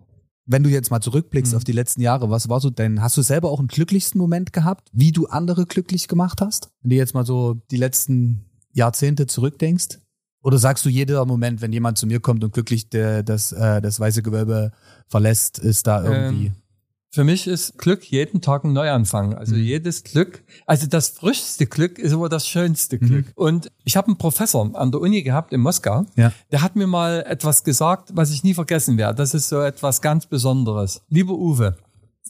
Wenn du jetzt mal zurückblickst mhm. auf die letzten Jahre, was war so denn? Hast du selber auch einen glücklichsten Moment gehabt, wie du andere glücklich gemacht hast? Wenn du jetzt mal so die letzten Jahrzehnte zurückdenkst? Oder sagst du jeder Moment, wenn jemand zu mir kommt und glücklich der, das, äh, das weiße Gewölbe verlässt, ist da irgendwie? Ähm, für mich ist Glück jeden Tag ein Neuanfang. Also mhm. jedes Glück, also das frischste Glück ist aber das schönste mhm. Glück. Und ich habe einen Professor an der Uni gehabt in Moskau, ja. der hat mir mal etwas gesagt, was ich nie vergessen werde. Das ist so etwas ganz Besonderes. Lieber Uwe,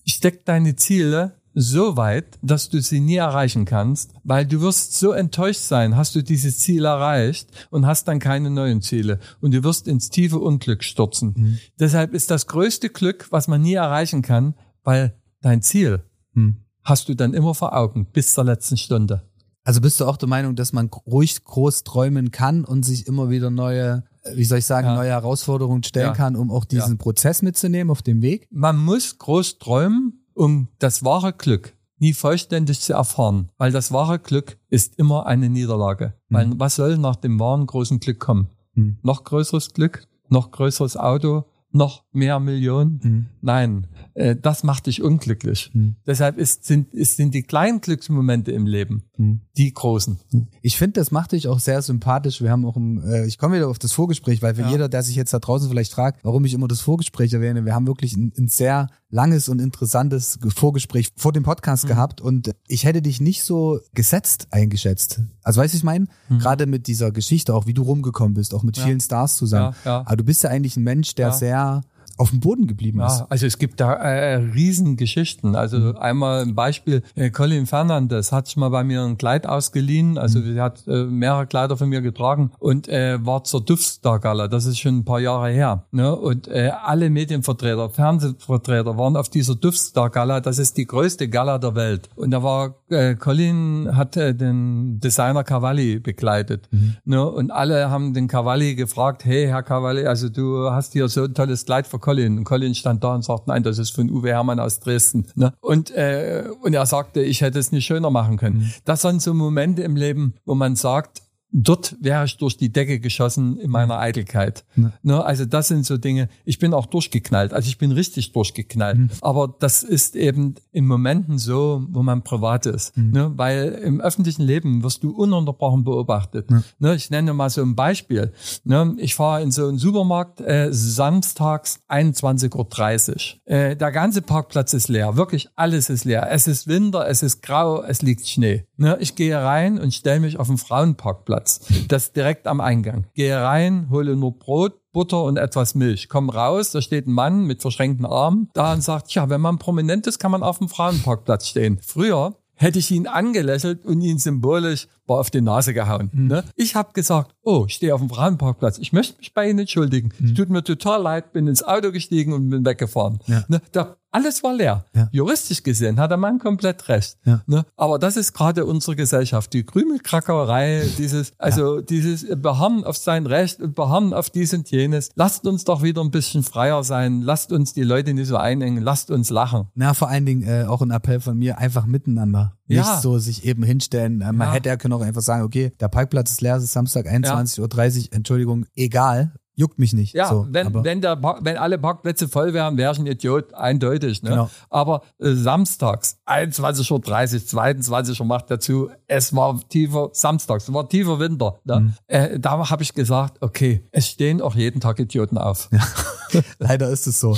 steck deine Ziele so weit, dass du sie nie erreichen kannst, weil du wirst so enttäuscht sein, hast du dieses Ziel erreicht und hast dann keine neuen Ziele und du wirst ins tiefe Unglück stürzen. Mhm. Deshalb ist das größte Glück, was man nie erreichen kann, weil dein Ziel hm. hast du dann immer vor Augen bis zur letzten Stunde. Also bist du auch der Meinung, dass man ruhig groß träumen kann und sich immer wieder neue, wie soll ich sagen, ja. neue Herausforderungen stellen ja. kann, um auch diesen ja. Prozess mitzunehmen auf dem Weg? Man muss groß träumen, um das wahre Glück nie vollständig zu erfahren, weil das wahre Glück ist immer eine Niederlage. Mhm. Weil was soll nach dem wahren großen Glück kommen? Mhm. Noch größeres Glück, noch größeres Auto, noch mehr Millionen? Mhm. Nein, äh, das macht dich unglücklich. Mhm. Deshalb ist, sind, ist, sind die kleinen Glücksmomente im Leben mhm. die großen. Ich finde, das macht dich auch sehr sympathisch. Wir haben auch, im, äh, ich komme wieder auf das Vorgespräch, weil für ja. jeder, der sich jetzt da draußen vielleicht fragt, warum ich immer das Vorgespräch erwähne, wir haben wirklich ein, ein sehr langes und interessantes Vorgespräch vor dem Podcast mhm. gehabt und ich hätte dich nicht so gesetzt eingeschätzt. Also weißt du, ich meine, mhm. gerade mit dieser Geschichte, auch wie du rumgekommen bist, auch mit ja. vielen Stars zusammen. Ja, ja. Aber du bist ja eigentlich ein Mensch, der sehr auf dem Boden geblieben ist. Ja, also es gibt da äh, Riesengeschichten. Also mhm. einmal ein Beispiel, äh, Colin Fernandes hat sich mal bei mir ein Kleid ausgeliehen. Also mhm. sie hat äh, mehrere Kleider von mir getragen und äh, war zur Duftstar-Gala. Das ist schon ein paar Jahre her. Ne? Und äh, alle Medienvertreter, Fernsehvertreter waren auf dieser Duftstar-Gala. Das ist die größte Gala der Welt. Und da war äh, Colin hat äh, den Designer Cavalli begleitet. Mhm. Ne? Und alle haben den Cavalli gefragt, hey Herr Cavalli, also du hast hier so ein tolles Kleid verkauft Colin. Und Colin stand da und sagte, nein, das ist von Uwe Hermann aus Dresden. Ne? Und, äh, und er sagte, ich hätte es nicht schöner machen können. Mhm. Das sind so Momente im Leben, wo man sagt, dort wäre ich durch die Decke geschossen in meiner Eitelkeit. Ja. Ne, also das sind so Dinge. Ich bin auch durchgeknallt. Also ich bin richtig durchgeknallt. Mhm. Aber das ist eben in Momenten so, wo man privat ist. Mhm. Ne, weil im öffentlichen Leben wirst du ununterbrochen beobachtet. Ja. Ne, ich nenne mal so ein Beispiel. Ne, ich fahre in so einen Supermarkt äh, samstags 21.30 Uhr. Äh, der ganze Parkplatz ist leer. Wirklich alles ist leer. Es ist Winter, es ist grau, es liegt Schnee. Ne, ich gehe rein und stelle mich auf den Frauenparkplatz Parkplatz. Das direkt am Eingang. Gehe rein, hole nur Brot, Butter und etwas Milch. Komm raus, da steht ein Mann mit verschränkten Armen da und sagt, ja, wenn man prominent ist, kann man auf dem Frauenparkplatz stehen. Früher hätte ich ihn angelächelt und ihn symbolisch auf die Nase gehauen. Mhm. Ne? Ich habe gesagt, oh, ich stehe auf dem Frauenparkplatz, ich möchte mich bei Ihnen entschuldigen. Es tut mir total leid, bin ins Auto gestiegen und bin weggefahren. Mhm. Ja. Ne? Da, alles war leer. Ja. Juristisch gesehen hat der Mann komplett recht. Ja. Ne? Aber das ist gerade unsere Gesellschaft, die Krümelkrackerei, dieses, also dieses Beharren auf sein Recht und Beharren auf dies und jenes. Lasst uns doch wieder ein bisschen freier sein, lasst uns die Leute nicht so einengen, lasst uns lachen. Na, vor allen Dingen äh, auch ein Appell von mir, einfach miteinander. Nicht so sich eben hinstellen. Äh, man hätte ja können auch einfach sagen, okay, der Parkplatz ist leer, es ist Samstag 21.30 Uhr, Entschuldigung, egal, juckt mich nicht. Ja, so, wenn, wenn, der, wenn alle Parkplätze voll wären, wäre ich ein Idiot, eindeutig. Ne? Genau. Aber äh, samstags, 21.30 Uhr, 22 Uhr macht dazu, es war tiefer, samstags, es war tiefer Winter. Ne? Mhm. Äh, da habe ich gesagt, okay, es stehen auch jeden Tag Idioten auf. Leider ist es so.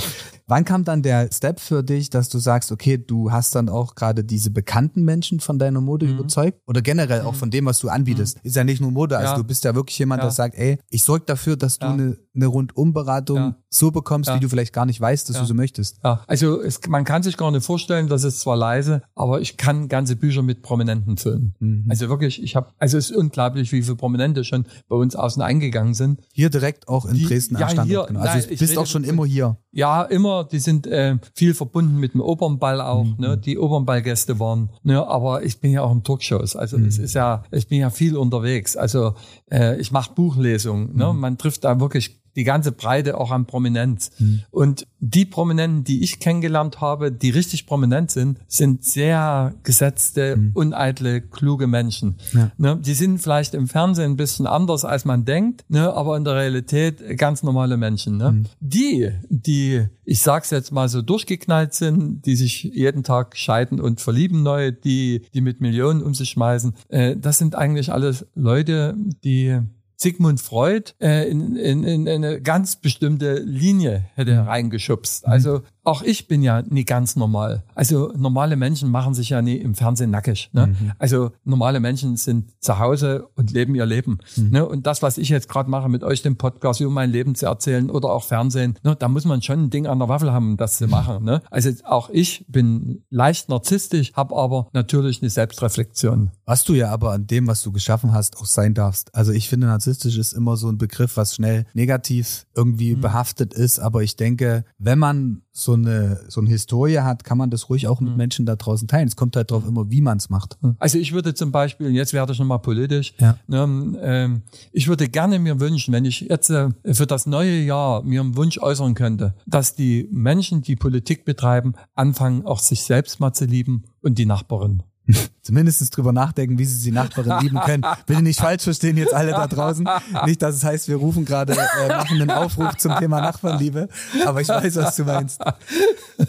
Wann kam dann der Step für dich, dass du sagst, okay, du hast dann auch gerade diese bekannten Menschen von deiner Mode Mhm. überzeugt? Oder generell auch von dem, was du anbietest? Ist ja nicht nur Mode, also Ja. du bist ja wirklich jemand, Ja. der sagt, ey, ich sorge dafür, dass du eine, eine Rundumberatung Ja. so bekommst, Ja. wie du vielleicht gar nicht weißt, dass Ja. du so möchtest. Ja, also es, man kann sich gar nicht vorstellen, das ist zwar leise, aber ich kann ganze Bücher mit Prominenten füllen. Mhm. Also wirklich, ich habe, also es ist unglaublich, wie viele Prominente schon bei uns außen eingegangen sind. Hier direkt auch in Die- Dresden ja, am Standort. hier, genau. Also nein, du bist auch schon immer hier. Ja, immer, die sind äh, viel verbunden mit dem Opernball auch, Mhm. ne? Die Opernballgäste waren, ne? Aber ich bin ja auch in Talkshows, also Mhm. es ist ja, ich bin ja viel unterwegs. Also äh, ich mache Buchlesungen, ne? Mhm. Man trifft da wirklich die ganze Breite auch an Prominenz. Mhm. Und die Prominenten, die ich kennengelernt habe, die richtig prominent sind, sind sehr gesetzte, uneitle, kluge Menschen. Mhm. Ja. Ne? Die sind vielleicht im Fernsehen ein bisschen anders, als man denkt, ne? aber in der Realität ganz normale Menschen. Ne? Mhm. Die, die, ich sag's jetzt mal so, durchgeknallt sind, die sich jeden Tag scheiden und verlieben neu, die, die mit Millionen um sich schmeißen, äh, das sind eigentlich alles Leute, die Sigmund Freud äh, in, in, in eine ganz bestimmte Linie hätte reingeschubst. Also auch ich bin ja nie ganz normal. Also normale Menschen machen sich ja nie im Fernsehen nackig. Ne? Also normale Menschen sind zu Hause und leben ihr Leben. Ne? Und das, was ich jetzt gerade mache mit euch, den Podcast über mein Leben zu erzählen oder auch Fernsehen, ne? da muss man schon ein Ding an der Waffel haben, um das zu machen. Ne? Also auch ich bin leicht narzisstisch, habe aber natürlich eine Selbstreflexion. Was du ja aber an dem, was du geschaffen hast, auch sein darfst. Also ich finde, narzisstisch ist immer so ein Begriff, was schnell negativ irgendwie behaftet ist. Aber ich denke, wenn man so eine, so eine Historie hat, kann man das ruhig auch mit Menschen da draußen teilen. Es kommt halt drauf immer, wie man es macht. Also ich würde zum Beispiel, jetzt werde ich nochmal politisch, Ja. ne, ähm, ich würde gerne mir wünschen, wenn ich jetzt äh, für das neue Jahr mir einen Wunsch äußern könnte, dass die Menschen, die Politik betreiben, anfangen, auch sich selbst mal zu lieben und die Nachbarin. Zumindest drüber nachdenken, wie sie die Nachbarin lieben können. Bitte nicht falsch verstehen jetzt alle da draußen. Nicht, dass es heißt, wir rufen gerade, äh, machen einen Aufruf zum Thema Nachbarnliebe. Aber ich weiß, was du meinst.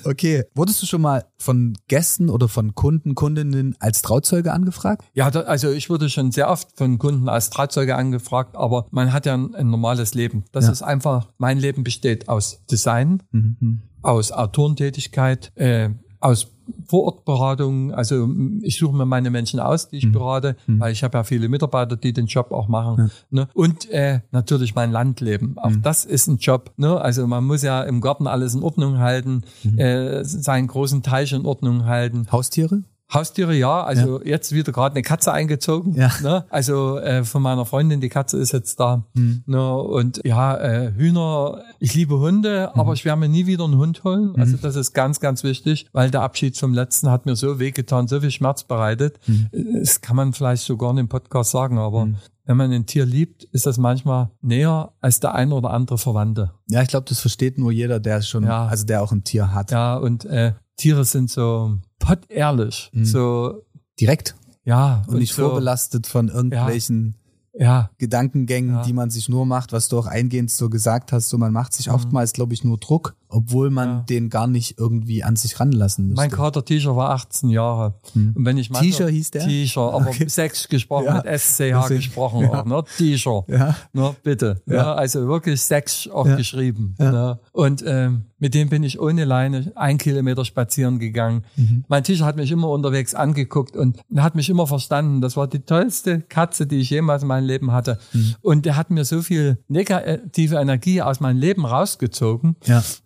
Okay. Wurdest du schon mal von Gästen oder von Kunden, Kundinnen als Trauzeuge angefragt? Ja, da, also ich wurde schon sehr oft von Kunden als Trauzeuge angefragt, aber man hat ja ein, ein normales Leben. Das Ja. ist einfach, mein Leben besteht aus Design, Mhm. aus Autorentätigkeit, äh, aus Vorortberatung. Also ich suche mir meine Menschen aus, die ich berate, weil ich habe ja viele Mitarbeiter, die den Job auch machen. Ne? Und äh, natürlich mein Landleben. Auch das ist ein Job. Ne? Also man muss ja im Garten alles in Ordnung halten, äh, seinen großen Teich in Ordnung halten. Haustiere? Haustiere, ja. Also jetzt wieder gerade eine Katze eingezogen. Ja. Ne? Also äh, von meiner Freundin, die Katze ist jetzt da. Ne? Und ja, äh, Hühner, ich liebe Hunde, aber ich werde mir nie wieder einen Hund holen. Also das ist ganz, ganz wichtig, weil der Abschied zum letzten hat mir so wehgetan, so viel Schmerz bereitet. Das kann man vielleicht sogar in dem Podcast sagen, aber wenn man ein Tier liebt, ist das manchmal näher als der eine oder andere Verwandte. Ja, ich glaube, das versteht nur jeder, der schon, Ja. also der auch ein Tier hat. Ja, und äh, Tiere sind so pottehrlich, so Direkt. ja Und, nicht so, vorbelastet von irgendwelchen Ja, Gedankengängen, Ja. die man sich nur macht, was du auch eingehend so gesagt hast. So, man macht sich oftmals, glaube ich, nur Druck, obwohl man Ja. den gar nicht irgendwie an sich ranlassen müsste. mein Kater-T-Shirt war 18 Jahre. Und wenn ich manchmal- T-Shirt hieß der? T-Shirt, aber Okay. Sex gesprochen, Ja. mit SCH gesprochen Ja. auch, ne? T-Shirt. Ja. Ne, bitte. Ja. Ja. also wirklich Sex auch geschrieben. Ne? Und ähm, mit dem bin ich ohne Leine ein Kilometer spazieren gegangen. Mhm. Mein T-Shirt hat mich immer unterwegs angeguckt und hat mich immer verstanden. Das war die tollste Katze, die ich jemals in meinem Leben hatte. Mhm. Und der hat mir so viel negative Energie aus meinem Leben rausgezogen,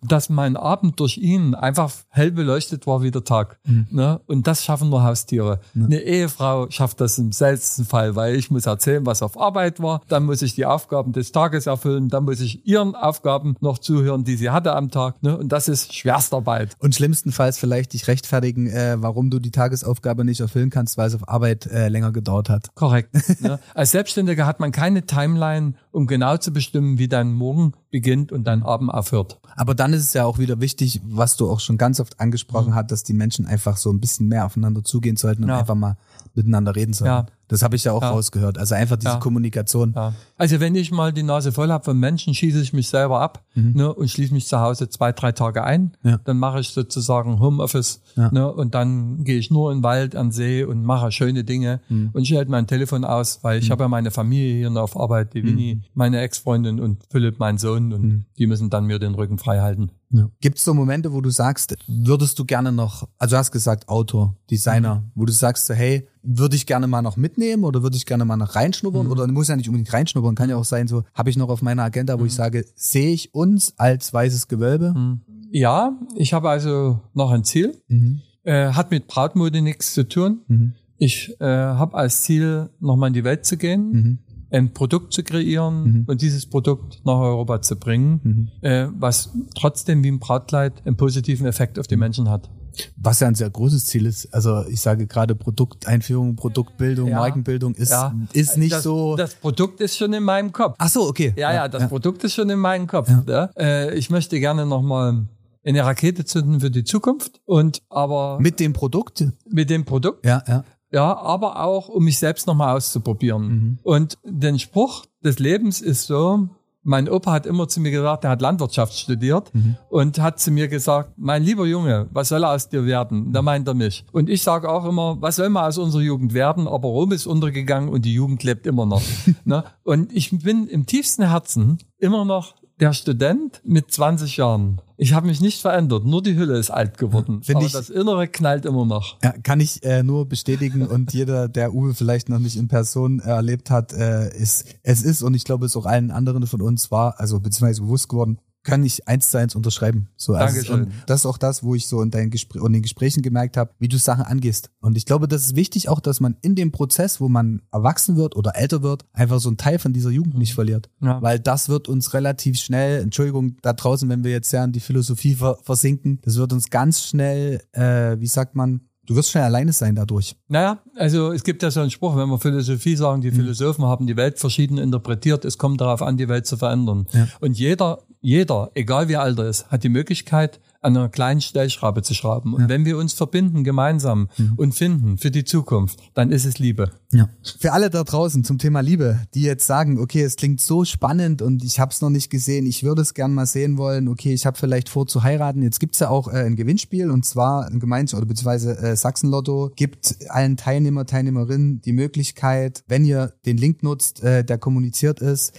dass dass mein Abend durch ihn einfach hell beleuchtet war wie der Tag. Mhm. Ne? Und das schaffen nur Haustiere. Ja. Eine Ehefrau schafft das im seltensten Fall, weil ich muss erzählen, was auf Arbeit war, dann muss ich die Aufgaben des Tages erfüllen, dann muss ich ihren Aufgaben noch zuhören, die sie hatte am Tag. Ne? Und das ist Schwerstarbeit. Und schlimmstenfalls vielleicht dich rechtfertigen, äh, warum du die Tagesaufgabe nicht erfüllen kannst, weil es auf Arbeit äh, länger gedauert hat. Korrekt. ne? Als Selbstständiger hat man keine Timeline, um genau zu bestimmen, wie dein Morgen beginnt und dein Abend aufhört. Aber dann ist es ja auch wieder wichtig, was du auch schon ganz oft angesprochen mhm. hast, dass die Menschen einfach so ein bisschen mehr aufeinander zugehen sollten und ja. einfach mal miteinander reden sollten. Ja. Das habe ich ja auch ja. rausgehört. Also einfach diese ja. Kommunikation. Also wenn ich mal die Nase voll habe von Menschen, schieße ich mich selber ab mhm. ne, und schließe mich zu Hause zwei, drei Tage ein. Dann mache ich sozusagen Homeoffice ne, und dann gehe ich nur in den Wald, an den See und mache schöne Dinge mhm. und schalte mein Telefon aus, weil ich mhm. habe ja meine Familie hier noch auf Arbeit, die Winnie, mhm. meine Ex-Freundin und Philipp, mein Sohn und mhm. die müssen dann mir den Rücken frei halten. Ja. Gibt es so Momente, wo du sagst, würdest du gerne noch, also du hast gesagt Autor, Designer, mhm. wo du sagst, so, hey, würde ich gerne mal noch mitnehmen oder würde ich gerne mal noch reinschnuppern mhm. oder muss ja nicht unbedingt reinschnuppern, kann ja auch sein, so habe ich noch auf meiner Agenda, wo mhm. ich sage, sehe ich uns als weißes Gewölbe? Mhm. Ja, ich habe also noch ein Ziel, mhm. äh, hat mit Brautmode nichts zu tun. Mhm. Ich äh, habe als Ziel, nochmal in die Welt zu gehen ein Produkt zu kreieren mhm. und dieses Produkt nach Europa zu bringen, mhm. äh, was trotzdem wie ein Brautkleid einen positiven Effekt auf die Menschen hat. Was ja ein sehr großes Ziel ist. Also ich sage gerade Produkteinführung, Produktbildung, ja, Markenbildung ist, ja. ist nicht das, so. Das Produkt ist schon in meinem Kopf. Ach so, okay. Ja, ja, das ja. Produkt ist schon in meinem Kopf. Äh, ich möchte gerne nochmal eine Rakete zünden für die Zukunft und aber. Mit dem Produkt? Mit dem Produkt. Ja, ja. Ja, aber auch, um mich selbst nochmal auszuprobieren. Mhm. Und den Spruch des Lebens ist so, mein Opa hat immer zu mir gesagt, er hat Landwirtschaft studiert mhm. und hat zu mir gesagt, mein lieber Junge, was soll aus dir werden? Da meint er mich. Und ich sage auch immer, was soll mal aus unserer Jugend werden? Aber Rom ist untergegangen und die Jugend lebt immer noch. ne? Und ich bin im tiefsten Herzen immer noch der Student mit 20 Jahren. Ich habe mich nicht verändert, nur die Hülle ist alt geworden. Find aber ich, das Innere knallt immer noch. Ja, kann ich äh, nur bestätigen und jeder, der Uwe vielleicht noch nicht in Person erlebt hat, äh, ist, es ist und ich glaube, es auch allen anderen von uns war, also beziehungsweise bewusst geworden, kann ich eins zu eins unterschreiben. So, also. Und das ist auch das, wo ich so in deinen Gespr in den Gesprächen gemerkt habe, wie du Sachen angehst. Und ich glaube, das ist wichtig auch, dass man in dem Prozess, wo man erwachsen wird oder älter wird, einfach so einen Teil von dieser Jugend nicht verliert. Ja. Weil das wird uns relativ schnell, Entschuldigung, da draußen, wenn wir jetzt ja in die Philosophie versinken, das wird uns ganz schnell, äh, wie sagt man, Du wirst schnell alleine sein dadurch. Naja, also es gibt ja so einen Spruch, wenn wir Philosophie sagen, die mhm. Philosophen haben die Welt verschieden interpretiert, es kommt darauf an, die Welt zu verändern. Ja. Und jeder jeder, egal wie alt er ist, hat die Möglichkeit, an einer kleinen Stellschraube zu schrauben. Und ja. wenn wir uns verbinden gemeinsam mhm. und finden für die Zukunft, dann ist es Liebe. Ja. Für alle da draußen zum Thema Liebe, die jetzt sagen, okay, es klingt so spannend und ich habe es noch nicht gesehen, ich würde es gern mal sehen wollen, okay, ich habe vielleicht vor zu heiraten. Jetzt gibt's ja auch äh, ein Gewinnspiel und zwar ein Gemeins- oder beziehungsweise äh, Sachsenlotto gibt allen Teilnehmer, Teilnehmerinnen die Möglichkeit, wenn ihr den Link nutzt, äh, der kommuniziert ist,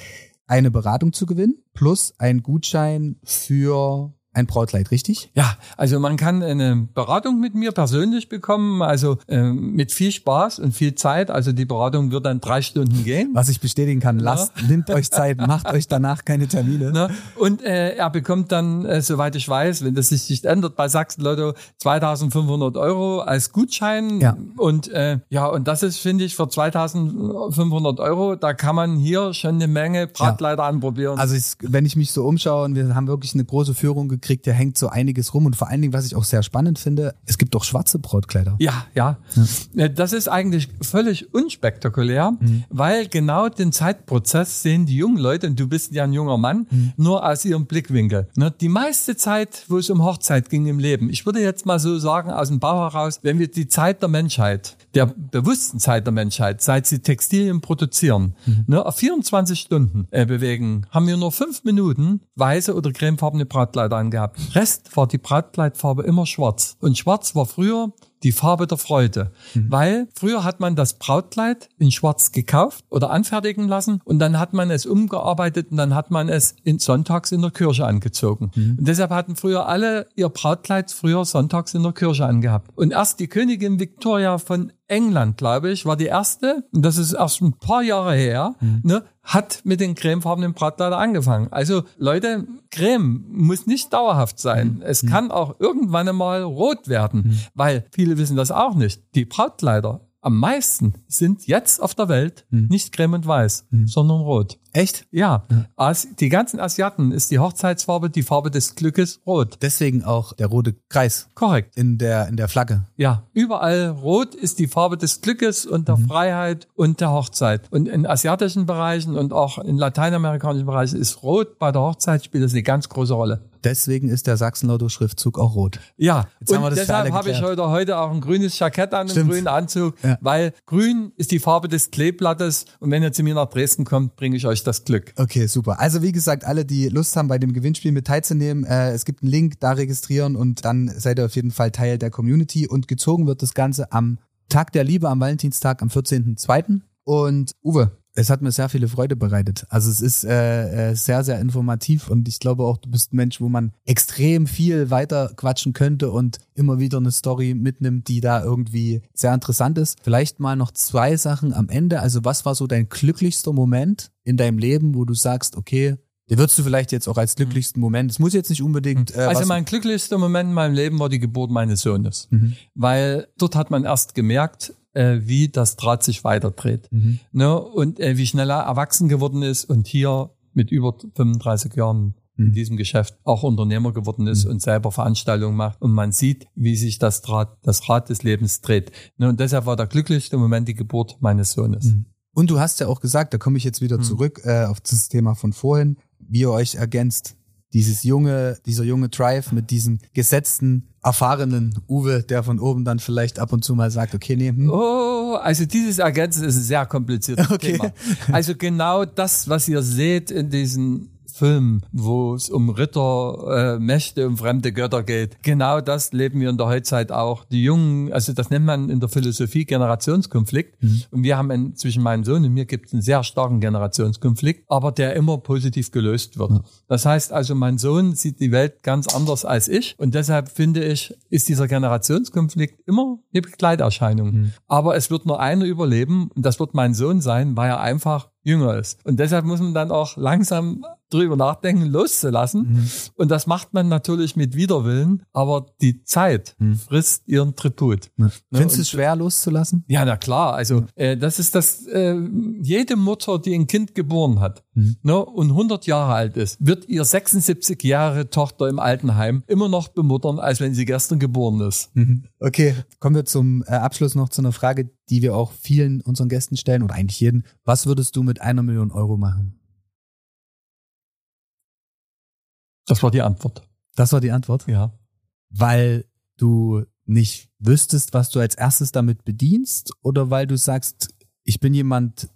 eine Beratung zu gewinnen plus ein Gutschein für ein Brautkleid, richtig? Ja, also man kann eine Beratung mit mir persönlich bekommen, also äh, mit viel Spaß und viel Zeit. Also die Beratung wird dann drei Stunden gehen. Was ich bestätigen kann, ja. lasst, nimmt euch Zeit, macht euch danach keine Termine. Ne? Und äh, er bekommt dann, äh, soweit ich weiß, wenn das sich nicht ändert, bei Sachsen Lotto 2500 Euro als Gutschein. Ja. Und äh, ja, und das ist, finde ich, für 2500 Euro, da kann man hier schon eine Menge Brautkleider ja. anprobieren. Also ich, wenn ich mich so umschaue und wir haben wirklich eine große Führung gekriegt, da hängt so einiges rum und vor allen Dingen, was ich auch sehr spannend finde, es gibt doch schwarze Brautkleider. Ja, ja. ja. Äh, das ist eigentlich völlig unspektakulär, mhm. weil genau den Zeitprozess sehen die jungen Leute, und du bist ja ein junger Mann, mhm. nur aus ihrem Blickwinkel. Ne, die meiste Zeit, wo es um Hochzeit ging im Leben, ich würde jetzt mal so sagen, aus dem Bau heraus, wenn wir die Zeit der Menschheit, der bewussten Zeit der Menschheit, seit sie Textilien produzieren, mhm. ne, auf 24 Stunden äh, bewegen, haben wir nur fünf Minuten weiße oder cremefarbene Brautkleider angehabt. Rest war die Brautkleidfarbe immer schwarz. Und schwarz war früher die Farbe der Freude. Mhm. Weil früher hat man das Brautkleid in schwarz gekauft oder anfertigen lassen und dann hat man es umgearbeitet und dann hat man es in, sonntags in der Kirche angezogen. Mhm. Und deshalb hatten früher alle ihr Brautkleid früher sonntags in der Kirche angehabt. Und erst die Königin Victoria von England, glaube ich, war die erste, und das ist erst ein paar Jahre her, mhm. ne, hat mit den cremefarbenen Brautkleider angefangen. Also Leute, Creme muss nicht dauerhaft sein. Mhm. Es kann auch irgendwann einmal rot werden, mhm. weil viele wissen das auch nicht. Die Brautkleider am meisten sind jetzt auf der Welt hm. nicht creme und weiß, hm. sondern rot. Echt? Ja. ja. Die ganzen Asiaten ist die Hochzeitsfarbe die Farbe des Glückes rot. Deswegen auch der rote Kreis. Korrekt. In der, in der Flagge. Ja. Überall rot ist die Farbe des Glückes und der mhm. Freiheit und der Hochzeit. Und in asiatischen Bereichen und auch in lateinamerikanischen Bereichen ist rot bei der Hochzeit spielt das eine ganz große Rolle. Deswegen ist der Sachsenlotto-Schriftzug auch rot. Ja, Jetzt und deshalb habe ich heute, heute auch ein grünes Jackett an, einen grünen Anzug, ja. weil grün ist die Farbe des Kleeblattes und wenn ihr zu mir nach Dresden kommt, bringe ich euch das Glück. Okay, super. Also wie gesagt, alle, die Lust haben, bei dem Gewinnspiel mit teilzunehmen, äh, es gibt einen Link, da registrieren und dann seid ihr auf jeden Fall Teil der Community und gezogen wird das Ganze am Tag der Liebe, am Valentinstag, am 14.02. Und Uwe, es hat mir sehr viele Freude bereitet. Also es ist äh, äh, sehr, sehr informativ und ich glaube auch, du bist ein Mensch, wo man extrem viel weiter quatschen könnte und immer wieder eine Story mitnimmt, die da irgendwie sehr interessant ist. Vielleicht mal noch zwei Sachen am Ende. Also was war so dein glücklichster Moment in deinem Leben, wo du sagst, okay, den würdest du vielleicht jetzt auch als glücklichsten Moment. Es muss jetzt nicht unbedingt. Äh, also mein glücklichster Moment in meinem Leben war die Geburt meines Sohnes, mhm. weil dort hat man erst gemerkt, äh, wie das Draht sich weiterdreht. Mhm. Ne? Und äh, wie schnell er erwachsen geworden ist und hier mit über 35 Jahren in mhm. diesem Geschäft auch Unternehmer geworden ist mhm. und selber Veranstaltungen macht. Und man sieht, wie sich das Draht, das Rad des Lebens dreht. Ne? Und deshalb war der glücklichste Moment die Geburt meines Sohnes. Mhm. Und du hast ja auch gesagt, da komme ich jetzt wieder mhm. zurück äh, auf das Thema von vorhin, wie ihr euch ergänzt dieses junge, dieser junge Drive mit diesem gesetzten, erfahrenen Uwe, der von oben dann vielleicht ab und zu mal sagt, okay, nee. Hm. Oh, also dieses Ergänzen ist ein sehr kompliziertes okay. Thema. Also genau das, was ihr seht in diesen Film, wo es um Ritter, äh, Mächte und fremde Götter geht. Genau das leben wir in der Heutzeit auch. Die Jungen, also das nennt man in der Philosophie Generationskonflikt. Mhm. Und wir haben einen, zwischen meinem Sohn und mir gibt es einen sehr starken Generationskonflikt, aber der immer positiv gelöst wird. Mhm. Das heißt also, mein Sohn sieht die Welt ganz anders als ich. Und deshalb finde ich, ist dieser Generationskonflikt immer eine Begleiterscheinung. Mhm. Aber es wird nur einer überleben und das wird mein Sohn sein, weil er einfach jünger ist. Und deshalb muss man dann auch langsam drüber nachdenken, loszulassen. Mhm. Und das macht man natürlich mit Widerwillen, aber die Zeit mhm. frisst ihren Tribut. Ja. Findest du es schwer loszulassen? Ja, na klar. Also äh, das ist das, äh, jede Mutter, die ein Kind geboren hat mhm. ne, und 100 Jahre alt ist, wird ihr 76 Jahre Tochter im Altenheim immer noch bemuttern, als wenn sie gestern geboren ist. Mhm. Okay, kommen wir zum äh, Abschluss noch zu einer Frage, die wir auch vielen unseren Gästen stellen oder eigentlich jeden. Was würdest du mit einer Million Euro machen? Das war die Antwort. Das war die Antwort? Ja. Weil du nicht wüsstest, was du als erstes damit bedienst oder weil du sagst, ich bin jemand,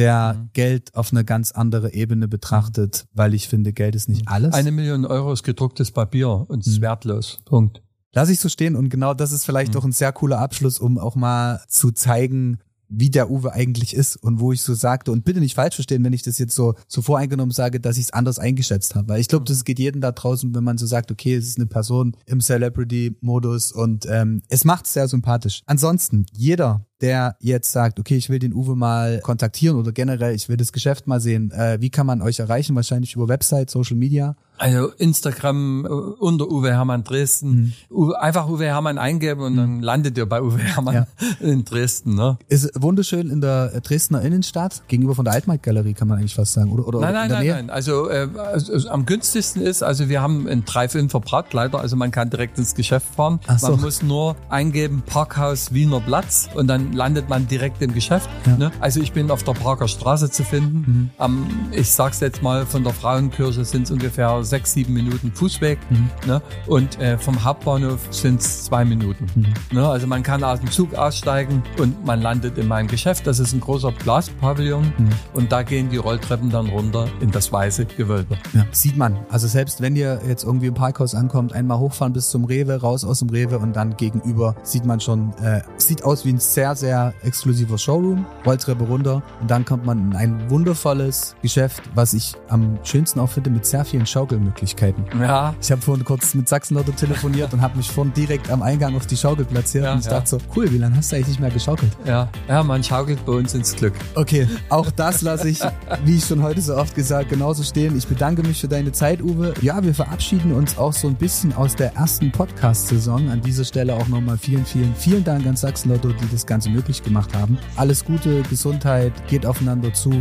der mhm. Geld auf eine ganz andere Ebene betrachtet, weil ich finde, Geld ist nicht alles. Eine Million Euro ist gedrucktes Papier und ist mhm. wertlos. Punkt. Lass ich so stehen und genau das ist vielleicht mhm. doch ein sehr cooler Abschluss, um auch mal zu zeigen, wie der Uwe eigentlich ist und wo ich so sagte, und bitte nicht falsch verstehen, wenn ich das jetzt so, so voreingenommen sage, dass ich es anders eingeschätzt habe. Weil ich glaube, das geht jedem da draußen, wenn man so sagt, okay, es ist eine Person im Celebrity-Modus und ähm, es macht sehr sympathisch. Ansonsten, jeder, der jetzt sagt, okay, ich will den Uwe mal kontaktieren oder generell, ich will das Geschäft mal sehen, äh, wie kann man euch erreichen? Wahrscheinlich über Website, Social Media. Also Instagram äh, unter Uwe Hermann Dresden. Mhm. Einfach Uwe Hermann eingeben und dann mhm. landet ihr bei Uwe Hermann ja. in Dresden. Ne? Ist wunderschön in der Dresdner Innenstadt, gegenüber von der Altmarkt-Galerie, kann man eigentlich fast sagen. Oder, oder nein, nein, nein, nein. Also, äh, also, am günstigsten ist, also wir haben einen Dreifilm Brautkleider, also man kann direkt ins Geschäft fahren. Ach so. Man muss nur eingeben Parkhaus Wiener Platz und dann dann landet man direkt im Geschäft. Ja. Ne? Also ich bin auf der Prager Straße zu finden. Mhm. Am, ich sag's jetzt mal, von der Frauenkirche sind es ungefähr sechs, sieben Minuten Fußweg. Mhm. Ne? Und äh, vom Hauptbahnhof sind es zwei Minuten. Mhm. Ne? Also man kann aus dem Zug aussteigen und man landet in meinem Geschäft. Das ist ein großer Glaspavillon Mhm. und da gehen die Rolltreppen dann runter in das weiße Gewölbe. Ja, sieht man. Also selbst wenn ihr jetzt irgendwie im Parkhaus ankommt, einmal hochfahren bis zum Rewe, raus aus dem Rewe und dann gegenüber sieht man schon, äh, sieht aus wie ein sehr, sehr exklusiver Showroom, Rolltreppe runter und dann kommt man in ein wundervolles Geschäft, was ich am schönsten auch finde, mit sehr vielen Schaukelmöglichkeiten. Ja, Ich habe vorhin kurz mit Sachsenlotto telefoniert und habe mich vorhin direkt am Eingang auf die Schaukel platziert Ja, und ich ja. dachte so, cool, wie lange hast du eigentlich nicht mehr geschaukelt? ja, ja, man schaukelt bei uns ins Glück. Okay, auch das lasse ich, wie ich schon heute so oft gesagt, genauso stehen. Ich bedanke mich für deine Zeit, Uwe. Ja, wir verabschieden uns auch so ein bisschen aus der ersten Podcast-Saison. An dieser Stelle auch nochmal vielen, vielen, vielen Dank an Sachsenlotto, die das Ganze möglich gemacht haben. Alles Gute, Gesundheit, geht aufeinander zu,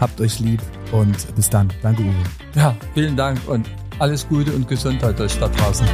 habt euch lieb und bis dann. Danke, Uwe. Ja, vielen Dank und alles Gute und Gesundheit euch da draußen.